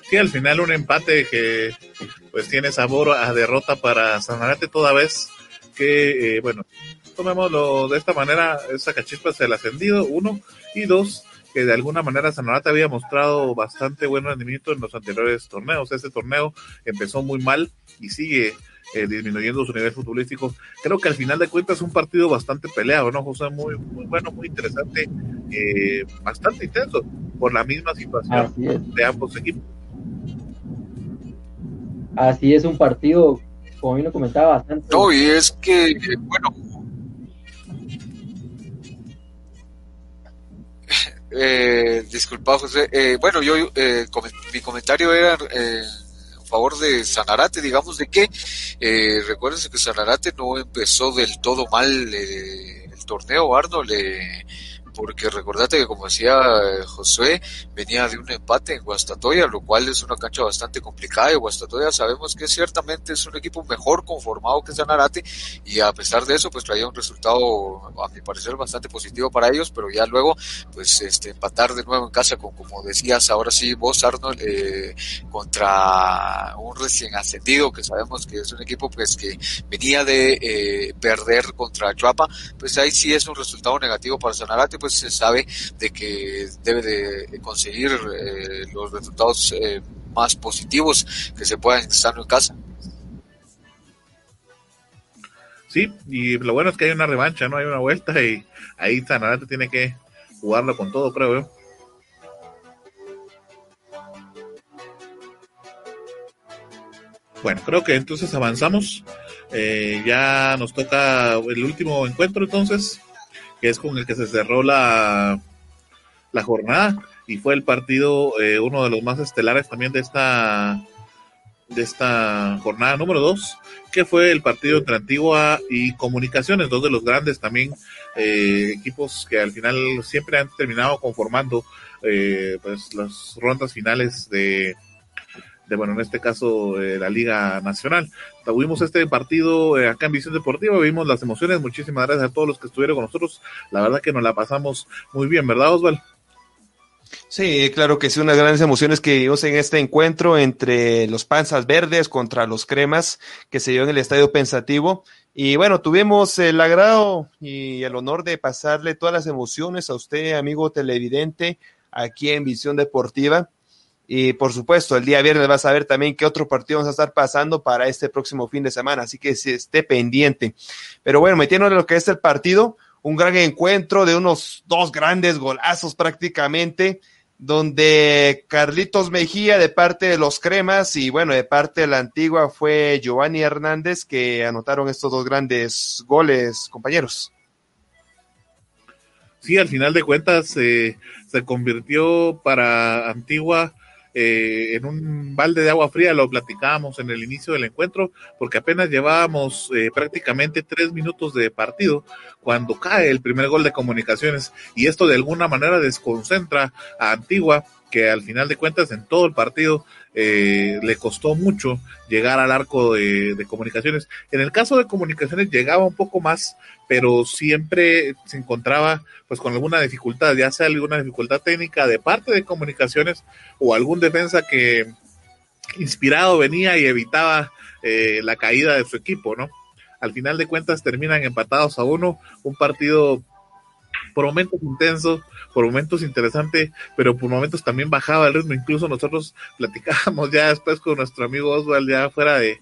Speaker 6: Sí, al final un empate que pues tiene sabor a derrota para Sanarate toda vez que, eh, bueno, tomémoslo de esta manera, Zacachispas el ascendido, uno, y dos, que de alguna manera Sanarate había mostrado bastante buen rendimiento en los anteriores torneos. Este torneo empezó muy mal y sigue eh, disminuyendo su nivel futbolístico. Creo que al final de cuentas es un partido bastante peleado, ¿no, José? Muy, muy bueno, muy interesante, eh, bastante intenso por la misma situación de ambos equipos.
Speaker 2: Así es un partido, como bien lo comentaba, bastante.
Speaker 5: No, y es que, bueno, eh, disculpa José, eh, bueno, yo, eh, mi comentario era eh, favor de Sanarate, digamos de que eh, recuérdense que Sanarate no empezó del todo mal eh, el torneo, Arnold. Porque recordate que como decía eh, Josué, venía de un empate en Guastatoya, lo cual es una cancha bastante complicada y Guastatoya sabemos que ciertamente es un equipo mejor conformado que Zanarate y a pesar de eso pues traía un resultado a mi parecer bastante positivo para ellos, pero ya luego pues este empatar de nuevo en casa con como decías ahora sí vos Arnold eh, contra un recién ascendido que sabemos que es un equipo pues que venía de eh, perder contra Chuapa, pues ahí sí es un resultado negativo para Zanarate, se sabe de que debe de conseguir eh, los resultados eh, más positivos que se puedan estar en casa.
Speaker 6: Sí, y lo bueno es que hay una revancha, ¿no? Hay una vuelta y ahí Sanarate tiene que jugarlo con todo, creo. Bueno, creo que entonces avanzamos. Eh, ya nos toca el último encuentro entonces, que es con el que se cerró la, la jornada y fue el partido, eh, uno de los más estelares también de esta de esta jornada número 2, que fue el partido entre Antigua y Comunicaciones, dos de los grandes también eh, equipos que al final siempre han terminado conformando eh, pues las rondas finales de, de bueno, en este caso eh, la Liga Nacional. Tuvimos este partido eh, acá en Visión Deportiva, vimos las emociones, muchísimas gracias a todos los que estuvieron con nosotros, la verdad que nos la pasamos muy bien, ¿verdad Osvaldo?
Speaker 1: Sí, claro que sí, unas grandes emociones que vimos en este encuentro entre los panzas verdes contra los cremas que se dio en el Estadio Pensativo. Y bueno, tuvimos el agrado y el honor de pasarle todas las emociones a usted, amigo televidente, aquí en Visión Deportiva. Y por supuesto, el día viernes vas a ver también qué otro partido vamos a estar pasando para este próximo fin de semana, así que esté pendiente. Pero bueno, metiéndole lo que es el partido, un gran encuentro de unos dos grandes golazos prácticamente donde Carlitos Mejía de parte de los Cremas y bueno, de parte de la antigua fue Giovanni Hernández que anotaron estos dos grandes goles, compañeros.
Speaker 6: Sí, al final de cuentas eh, se convirtió para Antigua eh, en un balde de agua fría, lo platicábamos en el inicio del encuentro, porque apenas llevábamos eh, prácticamente tres minutos de partido cuando cae el primer gol de comunicaciones y esto de alguna manera desconcentra a Antigua que al final de cuentas en todo el partido eh, le costó mucho llegar al arco de, comunicaciones. En el caso de comunicaciones llegaba un poco más, pero siempre se encontraba pues con alguna dificultad, ya sea alguna dificultad técnica de parte de comunicaciones o algún defensa que inspirado venía y evitaba eh, la caída de su equipo, ¿no? Al final de cuentas terminan empatados a uno, un partido por momentos intenso, por momentos interesante, pero por momentos también bajaba el ritmo. Incluso nosotros platicábamos ya después con nuestro amigo Oswald ya fuera de,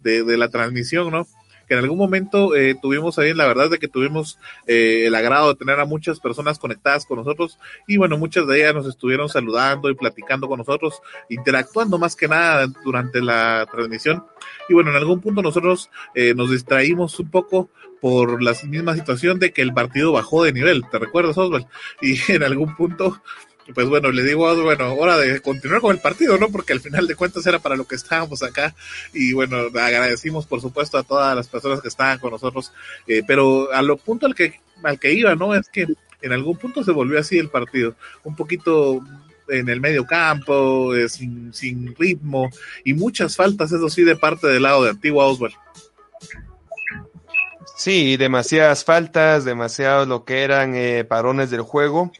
Speaker 6: de, de la transmisión, ¿no? Que en algún momento eh, tuvimos ahí, la verdad de que tuvimos eh, el agrado de tener a muchas personas conectadas con nosotros. Y bueno, muchas de ellas nos estuvieron saludando y platicando con nosotros, interactuando más que nada durante la transmisión. Y bueno, en algún punto nosotros eh, nos distraímos un poco por la misma situación de que el partido bajó de nivel, ¿te recuerdas Oswald? Y en algún punto pues bueno, le digo, bueno, hora de continuar con el partido, ¿no? Porque al final de cuentas era para lo que estábamos acá y bueno, agradecimos por supuesto a todas las personas que estaban con nosotros, eh, pero a lo punto al que, al que iba, ¿no? Es que en algún punto se volvió así el partido, un poquito en el medio campo, eh, sin, sin ritmo y muchas faltas, eso sí, de parte del lado de Antigua Oswald.
Speaker 1: Sí, demasiadas faltas, demasiado lo que eran eh, parones del juego.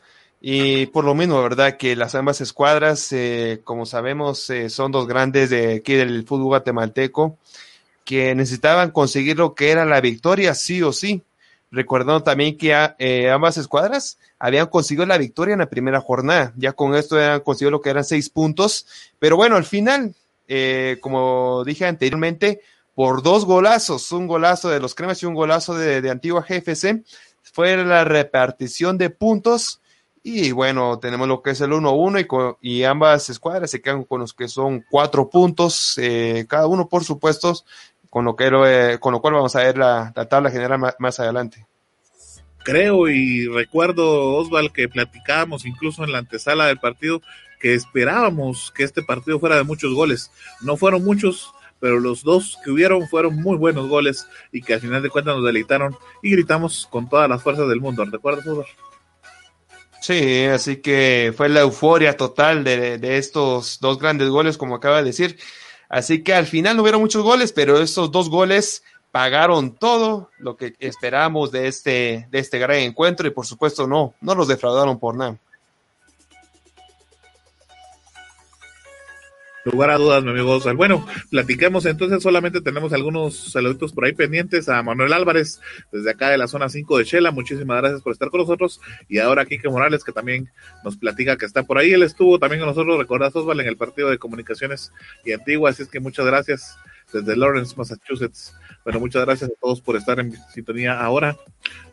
Speaker 1: Y por lo mismo, ¿verdad? Que las ambas escuadras, eh, como sabemos, eh, son dos grandes de aquí del fútbol guatemalteco, que necesitaban conseguir lo que era la victoria, sí o sí. Recordando también que eh, ambas escuadras habían conseguido la victoria en la primera jornada. Ya con esto habían conseguido lo que eran seis puntos. Pero bueno, al final, eh, como dije anteriormente, por dos golazos, un golazo de los cremas y un golazo de, de Antigua GFC, fue la repartición de puntos y bueno, tenemos lo que es el 1-1 y, y, ambas escuadras se quedan con los que son cuatro puntos, eh, cada uno por supuesto, con lo, que, eh, con lo cual vamos a ver la, la tabla general más, adelante.
Speaker 6: Creo y recuerdo, Osval, que platicábamos incluso en la antesala del partido que esperábamos que este partido fuera de muchos goles. No fueron muchos, pero los dos que hubieron fueron muy buenos goles y que al final de cuentas nos deleitaron y gritamos con todas las fuerzas del mundo. ¿Recuerdas, Osval?
Speaker 1: Sí, así que fue la euforia total de, de, estos dos grandes goles, como acaba de decir. Así que al final no hubieron muchos goles, pero estos dos goles pagaron todo lo que esperamos de este, de este gran encuentro y por supuesto no, no los defraudaron por nada.
Speaker 6: Lugar a dudas, mi amigo Osval. Bueno, platicamos entonces, solamente tenemos algunos saluditos por ahí pendientes a Manuel Álvarez, desde acá de la zona 5 de Chela, muchísimas gracias por estar con nosotros, y ahora Kike Morales, que también nos platica que está por ahí, él estuvo también con nosotros, recordás Osval, en el partido de comunicaciones y Antigua, así es que muchas gracias desde Lawrence, Massachusetts. Bueno, muchas gracias a todos por estar en sintonía ahora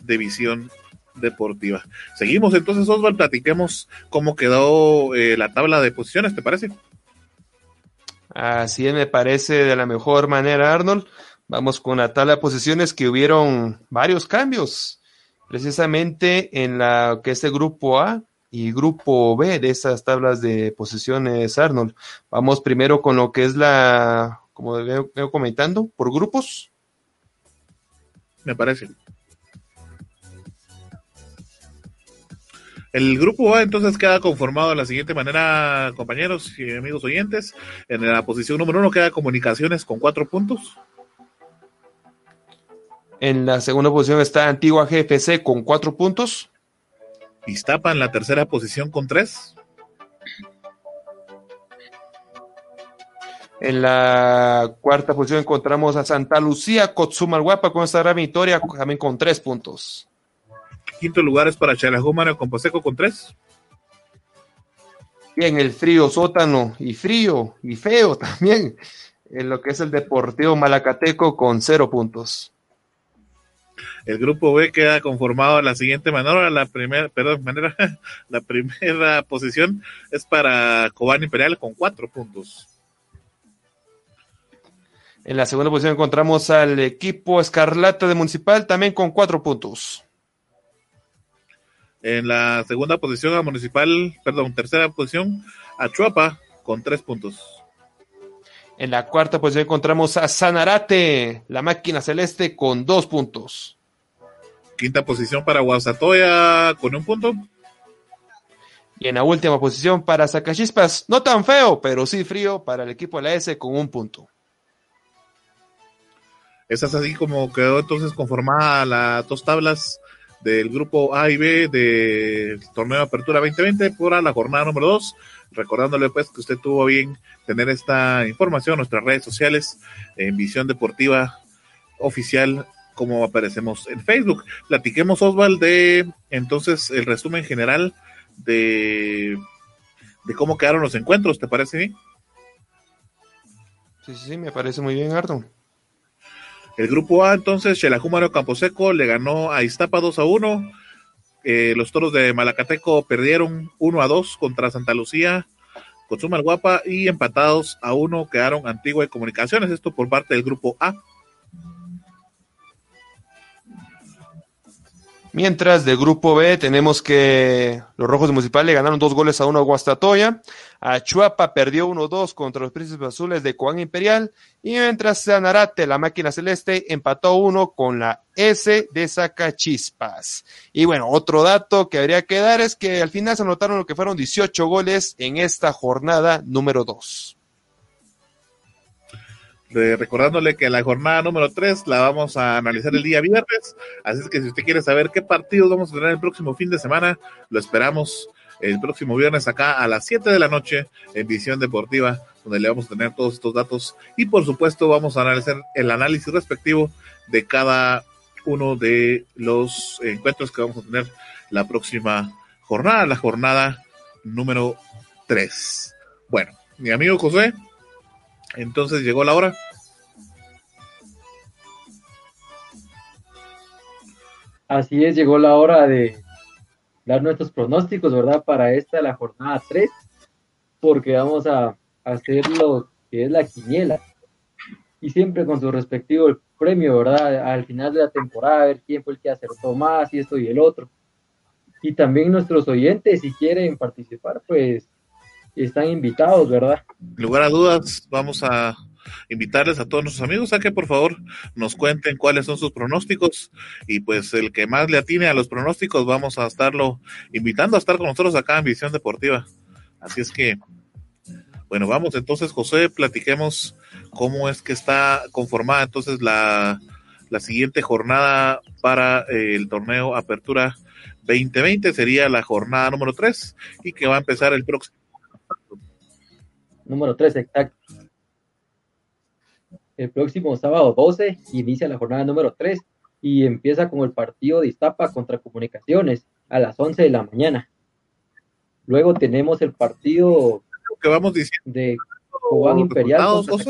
Speaker 6: de Visión Deportiva. Seguimos entonces, Osval, platiquemos cómo quedó eh, la tabla de posiciones, ¿te parece?
Speaker 1: Así me parece de la mejor manera, Arnold. Vamos con la tabla de posiciones que hubieron varios cambios, precisamente en la que es el grupo A y grupo B de esas tablas de posiciones, Arnold. Vamos primero con lo que es la, como veo, veo comentando, por grupos.
Speaker 6: Me parece. El grupo A entonces queda conformado de la siguiente manera, compañeros y amigos oyentes. En la posición número uno queda Comunicaciones con cuatro puntos.
Speaker 1: En la segunda posición está Antigua GFC con cuatro puntos.
Speaker 6: Iztapa en la tercera posición con tres.
Speaker 1: En la cuarta posición encontramos a Santa Lucía Cotzumalguapa con esta gran victoria también con tres puntos.
Speaker 6: Quinto lugar es para Chalajúmano con Poseco con tres.
Speaker 1: Y en el frío sótano y frío y feo también, en lo que es el Deportivo Malacateco con cero puntos.
Speaker 6: El grupo B queda conformado de la siguiente manera, la primera, perdón, manera, la primera posición es para Cobán Imperial con cuatro puntos.
Speaker 1: En la segunda posición encontramos al equipo Escarlata de Municipal también con cuatro puntos.
Speaker 6: En la segunda posición a Municipal, perdón, tercera posición a Chuapa con tres puntos.
Speaker 1: En la cuarta posición encontramos a Sanarate, la máquina celeste, con dos puntos.
Speaker 6: Quinta posición para Guasatoya con un punto.
Speaker 1: Y en la última posición para Zacachispas, no tan feo, pero sí frío para el equipo de la S con un punto.
Speaker 6: Esa es así como quedó entonces conformada las dos tablas del grupo A y B del torneo de Apertura 2020 por la jornada número 2. Recordándole pues que usted tuvo bien tener esta información en nuestras redes sociales en Visión Deportiva Oficial como aparecemos en Facebook. Platiquemos, Osval, de entonces el resumen general de, de cómo quedaron los encuentros, ¿te parece bien?
Speaker 1: Sí, sí, sí, me parece muy bien, Ardo.
Speaker 6: El grupo A, entonces, Chelajúmaro Camposeco le ganó a Iztapa 2 a 1. Eh, los toros de Malacateco perdieron 1 a 2 contra Santa Lucía, Cotzuma el Guapa y empatados a 1 quedaron Antigua y Comunicaciones. Esto por parte del grupo A.
Speaker 1: Mientras del grupo B tenemos que los rojos de Municipal le ganaron dos goles a uno a Guastatoya. A Chuapa perdió 1-2 contra los Príncipes Azules de Coán Imperial. Y mientras Sanarate, la máquina celeste, empató uno con la S de Zacachispas. Y bueno, otro dato que habría que dar es que al final se anotaron lo que fueron 18 goles en esta jornada número 2
Speaker 6: recordándole que la jornada número 3 la vamos a analizar el día viernes, así es que si usted quiere saber qué partidos vamos a tener el próximo fin de semana, lo esperamos el próximo viernes acá a las 7 de la noche en Visión Deportiva, donde le vamos a tener todos estos datos y por supuesto vamos a analizar el análisis respectivo de cada uno de los encuentros que vamos a tener la próxima jornada, la jornada número 3. Bueno, mi amigo José, entonces llegó la hora.
Speaker 2: Así es, llegó la hora de dar nuestros pronósticos, ¿verdad? Para esta, la jornada 3, porque vamos a hacer lo que es la quiniela. Y siempre con su respectivo premio, ¿verdad? Al final de la temporada, a ver quién fue el que acertó más y esto y el otro. Y también nuestros oyentes, si quieren participar, pues están invitados, ¿verdad?
Speaker 6: Lugar a dudas, vamos a invitarles a todos nuestros amigos a que por favor nos cuenten cuáles son sus pronósticos y pues el que más le atine a los pronósticos vamos a estarlo invitando a estar con nosotros acá en Visión Deportiva. Así es que, bueno, vamos entonces José, platiquemos cómo es que está conformada entonces la, la siguiente jornada para eh, el torneo Apertura 2020, sería la jornada número 3 y que va a empezar el próximo
Speaker 2: número 3, exacto. El próximo sábado 12 inicia la jornada número 3 y empieza con el partido de Iztapa contra Comunicaciones a las 11 de la mañana. Luego tenemos el partido
Speaker 6: que vamos diciendo
Speaker 2: de Cobán Imperial. contra.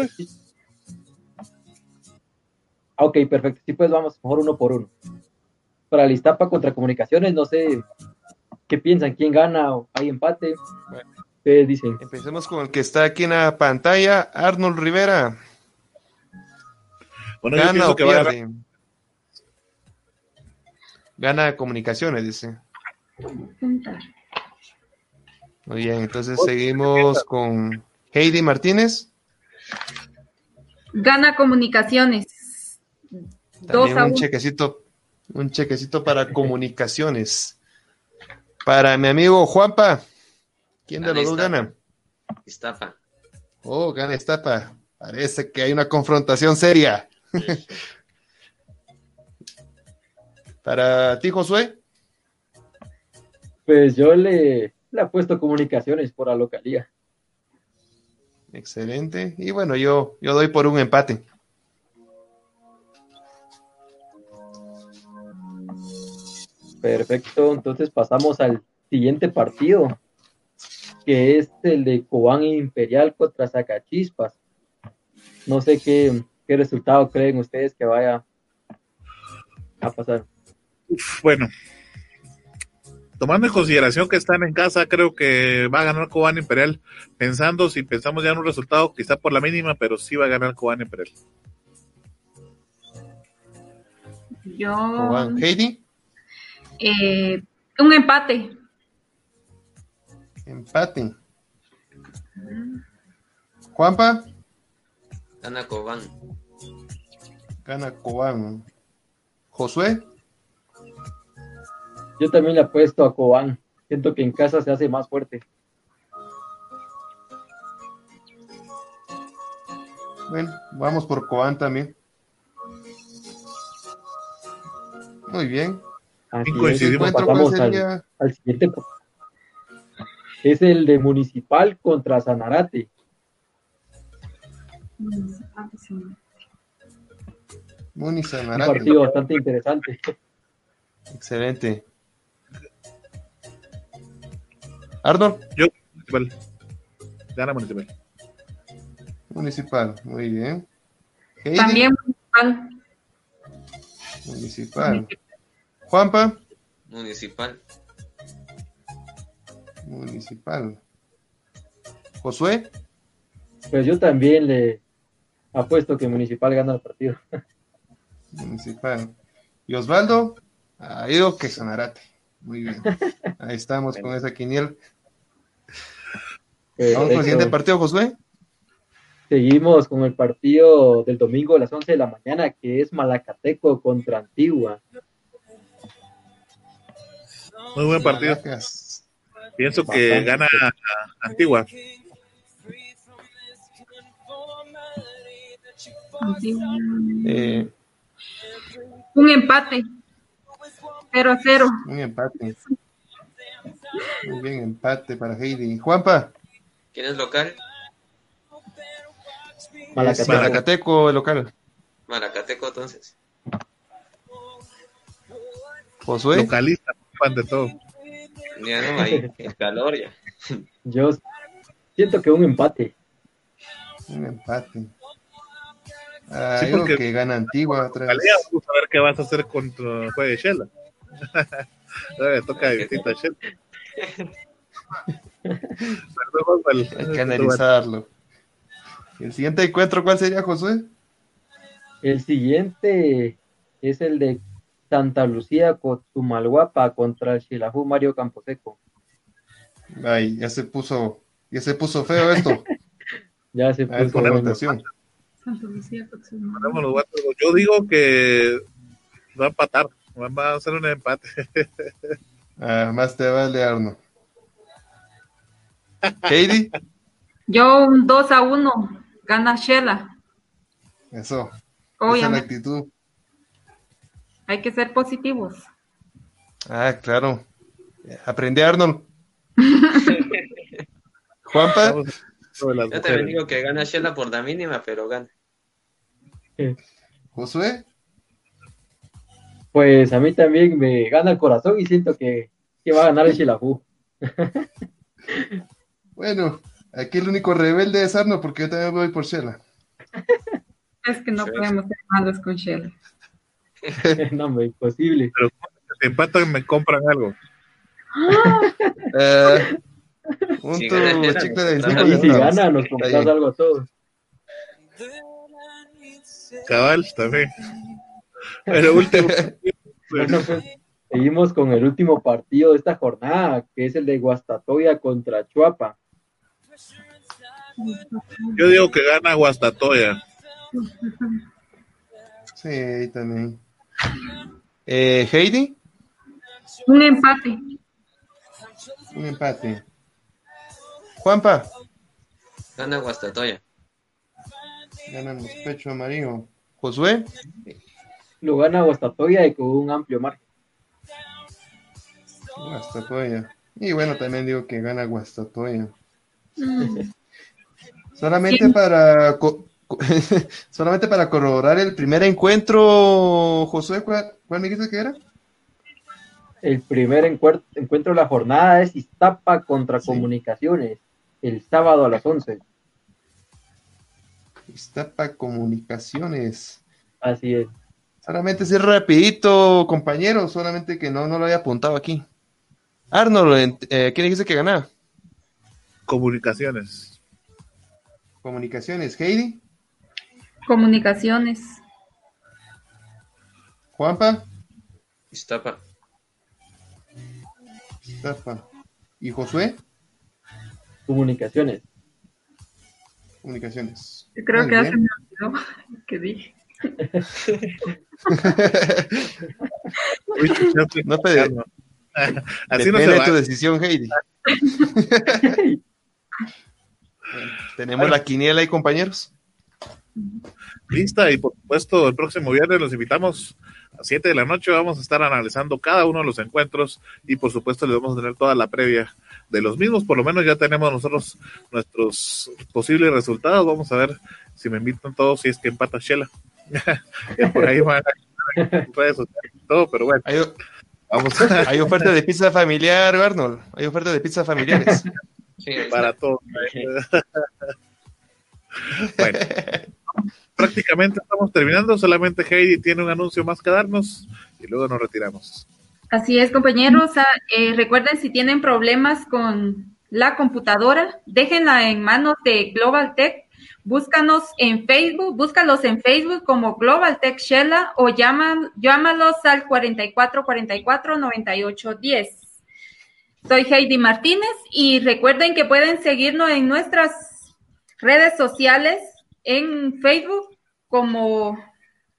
Speaker 2: Ah, Ok, perfecto. Sí, pues vamos mejor uno por uno. Para el Iztapa contra Comunicaciones, no sé qué piensan, quién gana o hay empate. Ustedes dicen.
Speaker 1: Empecemos con el que está aquí en la pantalla, Arnold Rivera.
Speaker 6: Bueno, yo
Speaker 1: ¿Gana
Speaker 6: pienso
Speaker 1: o
Speaker 6: que va a ganar.
Speaker 1: pierde? Gana comunicaciones, dice. Muy bien, entonces seguimos con Heidi Martínez.
Speaker 3: Gana comunicaciones. Dos
Speaker 1: También
Speaker 3: a
Speaker 1: un
Speaker 3: uno.
Speaker 1: chequecito, un chequecito para comunicaciones. Para mi amigo Juanpa, ¿quién de los dos gana?
Speaker 4: Iztapa.
Speaker 1: Oh, gana Estapa. Parece que hay una confrontación seria. Para ti, Josué.
Speaker 2: Pues yo le, le apuesto comunicaciones por la localía.
Speaker 1: Excelente. Y bueno, yo, yo doy por un empate.
Speaker 2: Perfecto, entonces pasamos al siguiente partido, que es el de Cobán Imperial contra Zacachispas. No sé qué, qué resultado creen ustedes que vaya a pasar.
Speaker 6: Bueno, tomando en consideración que están en casa, creo que va a ganar Cobán Imperial. Pensando, si pensamos ya en un resultado, quizá por la mínima, pero sí va a ganar Cobán Imperial.
Speaker 3: Yo.
Speaker 1: Juan. Heidi,
Speaker 3: eh, un empate.
Speaker 1: Empate. Juanpa,
Speaker 4: Gana Cobán.
Speaker 1: gana Cobán. Josué,
Speaker 2: Yo también le apuesto a Cobán. Siento que en casa se hace más fuerte.
Speaker 1: bueno, vamos por Cobán también. Muy bien.
Speaker 2: Así es,
Speaker 6: coincidimos.
Speaker 1: Encuentro
Speaker 2: pasamos al, al siguiente. Es el de Municipal contra Sanarate.
Speaker 1: Muni
Speaker 2: Un
Speaker 1: Sanarate.
Speaker 2: partido bastante interesante.
Speaker 1: Excelente. Arnold,
Speaker 6: Yo, Municipal. Gana Municipal.
Speaker 1: municipal, muy bien. Heidi,
Speaker 3: También municipal.
Speaker 1: municipal. Juanpa,
Speaker 4: Municipal.
Speaker 1: Municipal. Josué,
Speaker 2: Pues yo también le apuesto que Municipal gana el partido.
Speaker 1: municipal. Y Osvaldo, ha ido que Sanarate. Muy bien. Ahí estamos con esa quiniel. Vamos con el siguiente partido, Josué.
Speaker 2: Seguimos con el partido del domingo a las 11 de la mañana, que es Malacateco contra Antigua.
Speaker 6: Muy buen partido.
Speaker 1: Caracas.
Speaker 6: Pienso que gana Antigua.
Speaker 1: Eh,
Speaker 3: Un empate. 0 a 0.
Speaker 1: un empate. Muy bien, empate para Heidi. Juanpa,
Speaker 4: ¿Quién es local?
Speaker 2: Malacateco.
Speaker 1: Malacateco, el local.
Speaker 4: Maracateco, entonces.
Speaker 1: Josué,
Speaker 6: Localista, fan de todo.
Speaker 4: Ya no hay el calor ya.
Speaker 2: Yo siento que un empate.
Speaker 1: un empate. Ah,
Speaker 6: Sí, porque-
Speaker 1: que gana Antigua otra vez.
Speaker 6: Vamos a ver qué vas a hacer contra de Shela. Ahora le toca de visita a Shela. Perdón, Osval.
Speaker 1: Hay que analizarlo. El siguiente encuentro, ¿cuál sería, Josué?
Speaker 2: El siguiente es el de Santa Lucía Cotumalguapa contra el Xilajú Mario Camposeco.
Speaker 1: Ay, ya se puso, ya se puso feo esto.
Speaker 2: Ya se puso bueno.
Speaker 1: votación.
Speaker 3: Santa Lucía,
Speaker 6: guantes. Yo digo que va a empatar. Va a hacer un empate.
Speaker 1: Ah, más te vale, Arno. Heidi,
Speaker 3: Yo un 2 a 1. Gana Shela.
Speaker 1: eso. Esa es la
Speaker 3: Obviamente.
Speaker 1: actitud.
Speaker 3: Hay que ser positivos.
Speaker 1: Ah, claro. Aprende Arnold. Juanpa,
Speaker 4: Yo también digo que gana Shela por la mínima, pero gana.
Speaker 1: Josué,
Speaker 2: Pues a mí también me gana el corazón y siento que, que va a ganar el Shelahu.
Speaker 1: bueno, aquí el único rebelde es Arno porque yo también voy por Shela.
Speaker 3: Es que no podemos ser malos con Shela.
Speaker 2: no, hombre, imposible.
Speaker 6: Pero si empatan, me compran algo.
Speaker 1: Eh, un
Speaker 4: Si gana Shela,
Speaker 1: chicle de
Speaker 4: nos
Speaker 1: 25
Speaker 2: Y si gana, nos compras algo a todos.
Speaker 6: Cabal, también. Pero último.
Speaker 2: Bueno, pues, seguimos con el último partido de esta jornada, que es el de Guastatoya contra Chuapa.
Speaker 6: Yo digo que gana Guastatoya.
Speaker 1: Sí, ahí también. Eh, Heidi,
Speaker 3: Un empate.
Speaker 1: un empate. Juanpa,
Speaker 4: Gana Guastatoya.
Speaker 1: ganamos pecho amarillo. Josué,
Speaker 2: Lo gana Guastatoya y con un amplio margen.
Speaker 1: Guastatoya. Y bueno, también digo que gana Guastatoya. Solamente para co- solamente para corroborar el primer encuentro, Josué, ¿cuál, cuál me dijiste que era?
Speaker 2: El primer encuentro de la jornada es Iztapa contra
Speaker 1: Sí.
Speaker 2: Comunicaciones, el sábado a las 11.
Speaker 1: Iztapa Comunicaciones.
Speaker 2: Así es.
Speaker 1: Solamente sí rapidito, compañero, solamente que no, no lo había apuntado aquí. Arnold, eh, ¿quién dice que gana?
Speaker 6: Comunicaciones.
Speaker 1: Comunicaciones, Heidi,
Speaker 3: Comunicaciones.
Speaker 1: Juanpa,
Speaker 4: Iztapa.
Speaker 1: Iztapa y Josué,
Speaker 2: Comunicaciones.
Speaker 1: Comunicaciones.
Speaker 3: Yo creo
Speaker 1: Muy
Speaker 3: que ya
Speaker 1: bien.
Speaker 3: se me olvidó lo que dije.
Speaker 1: No te-
Speaker 6: Así no se
Speaker 1: de
Speaker 6: va.
Speaker 1: tu decisión, Heidi. Tenemos la quiniela ahí, compañeros.
Speaker 6: Lista y por supuesto el próximo viernes los invitamos a 7 de la noche. Vamos a estar analizando cada uno de los encuentros y por supuesto les vamos a tener toda la previa de los mismos. Por lo menos ya tenemos nosotros nuestros posibles resultados. Vamos a ver si me invitan todos si es que empata Shela. Ya por ahí van a redes sociales y todo, pero bueno,
Speaker 1: Hay,
Speaker 6: vamos a
Speaker 1: hay oferta de pizza familiar, Arnold. Hay oferta de pizza familiares.
Speaker 4: Sí,
Speaker 6: para todo. bueno, prácticamente estamos terminando. Solamente Heidi tiene un anuncio más que darnos y luego nos retiramos.
Speaker 3: Así es, compañeros. Ah, eh, recuerden, si tienen problemas con la computadora, déjenla en manos de Global Tech. Búscanos en Facebook, búscalos en Facebook como Global Tech Shella o llaman, llámalos al 4444-9810. Soy Heidi Martínez y recuerden que pueden seguirnos en nuestras redes sociales, en Facebook como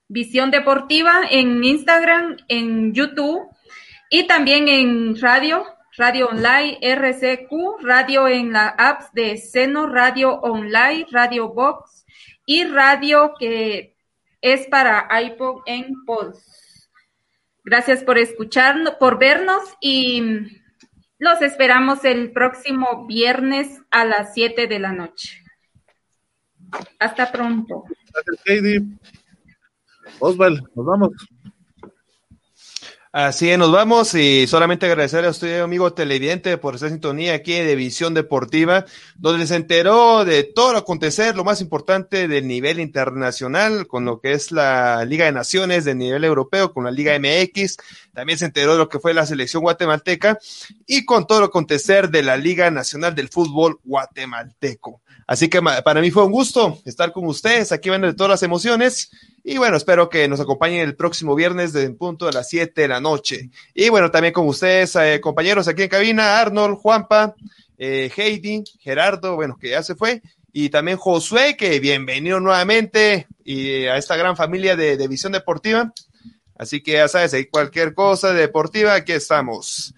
Speaker 3: Visión Deportiva, en Instagram, en YouTube y también en radio, radio online, RCQ, radio en la apps de Seno, radio online, radio box y radio que es para iPod en Pulse. Gracias por escucharnos, por vernos y los esperamos el próximo viernes a las 7 de la noche. Hasta pronto.
Speaker 6: Gracias, Heidi. Osval, nos vamos.
Speaker 1: Así es, nos vamos y solamente agradecerle a usted, amigo televidente, por esta sintonía aquí de Visión Deportiva, donde se enteró de todo lo acontecer, lo más importante del nivel internacional, con lo que es la Liga de Naciones de nivel europeo, con la Liga MX, también se enteró de lo que fue la selección guatemalteca y con todo lo acontecer de la Liga Nacional del Fútbol Guatemalteco. Así que para mí fue un gusto estar con ustedes, aquí van de todas las emociones. Y bueno, espero que nos acompañen el próximo viernes de punto a las 7 de la noche. Y bueno, también con ustedes, eh, compañeros aquí en cabina, Arnold, Juanpa, eh, Heidi, Gerardo, bueno, que ya se fue, y también Josué, que bienvenido nuevamente y a esta gran familia de, de Visión Deportiva. Así que ya sabes, hay cualquier cosa deportiva, aquí estamos.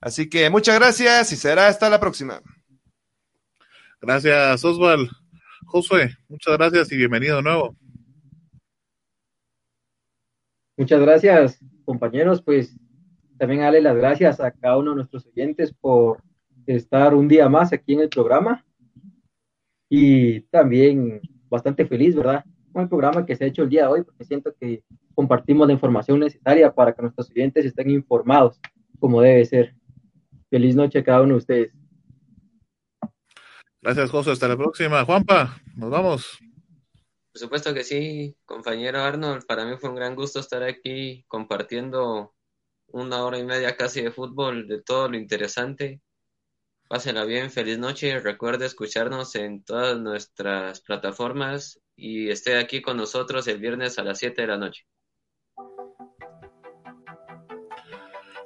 Speaker 1: Así que muchas gracias y será hasta la próxima.
Speaker 6: Gracias, Osval. Josué, muchas gracias y bienvenido de nuevo.
Speaker 2: Muchas gracias, compañeros. Pues también darle las gracias a cada uno de nuestros oyentes por estar un día más aquí en el programa. y también bastante feliz, ¿verdad? Con el programa que se ha hecho el día de hoy, porque siento que compartimos la información necesaria para que nuestros clientes estén informados como debe ser. Feliz noche a cada uno de ustedes.
Speaker 6: Gracias, José. Hasta la próxima. Juanpa, nos vamos.
Speaker 4: Por supuesto que sí, compañero Arnold. Para mí fue un gran gusto estar aquí compartiendo una hora y media casi de fútbol, de todo lo interesante. Pásenla bien, feliz noche. Recuerde escucharnos en todas nuestras plataformas y esté aquí con nosotros el viernes a las 7 de la noche.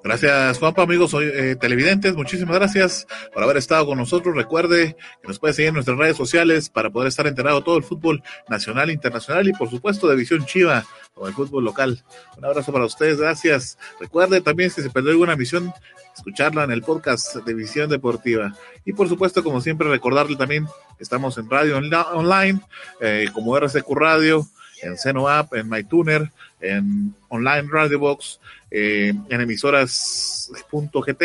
Speaker 6: Gracias, Juanpa, amigos eh, televidentes. Muchísimas gracias por haber estado con nosotros. Recuerde que nos puede seguir en nuestras redes sociales para poder estar enterado de todo el fútbol nacional, internacional y, por supuesto, de Visión Chiva o el fútbol local. Un abrazo para ustedes. Gracias. Recuerde también, si se perdió alguna misión, escucharla en el podcast de Visión Deportiva. Y, por supuesto, como siempre, recordarle también estamos en radio online, eh, como RCQ Radio, en Seno App, en MyTuner, en Online Radio Box eh, en emisoras.gt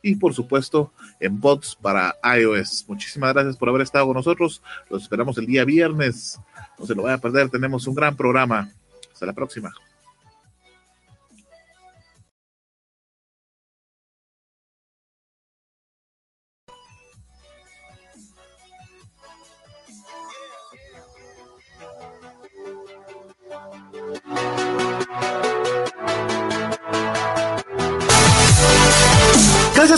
Speaker 6: y por supuesto en bots para iOS. Muchísimas gracias por haber estado con nosotros. Los esperamos el día viernes. No se lo vaya a perder. Tenemos un gran programa. Hasta la próxima.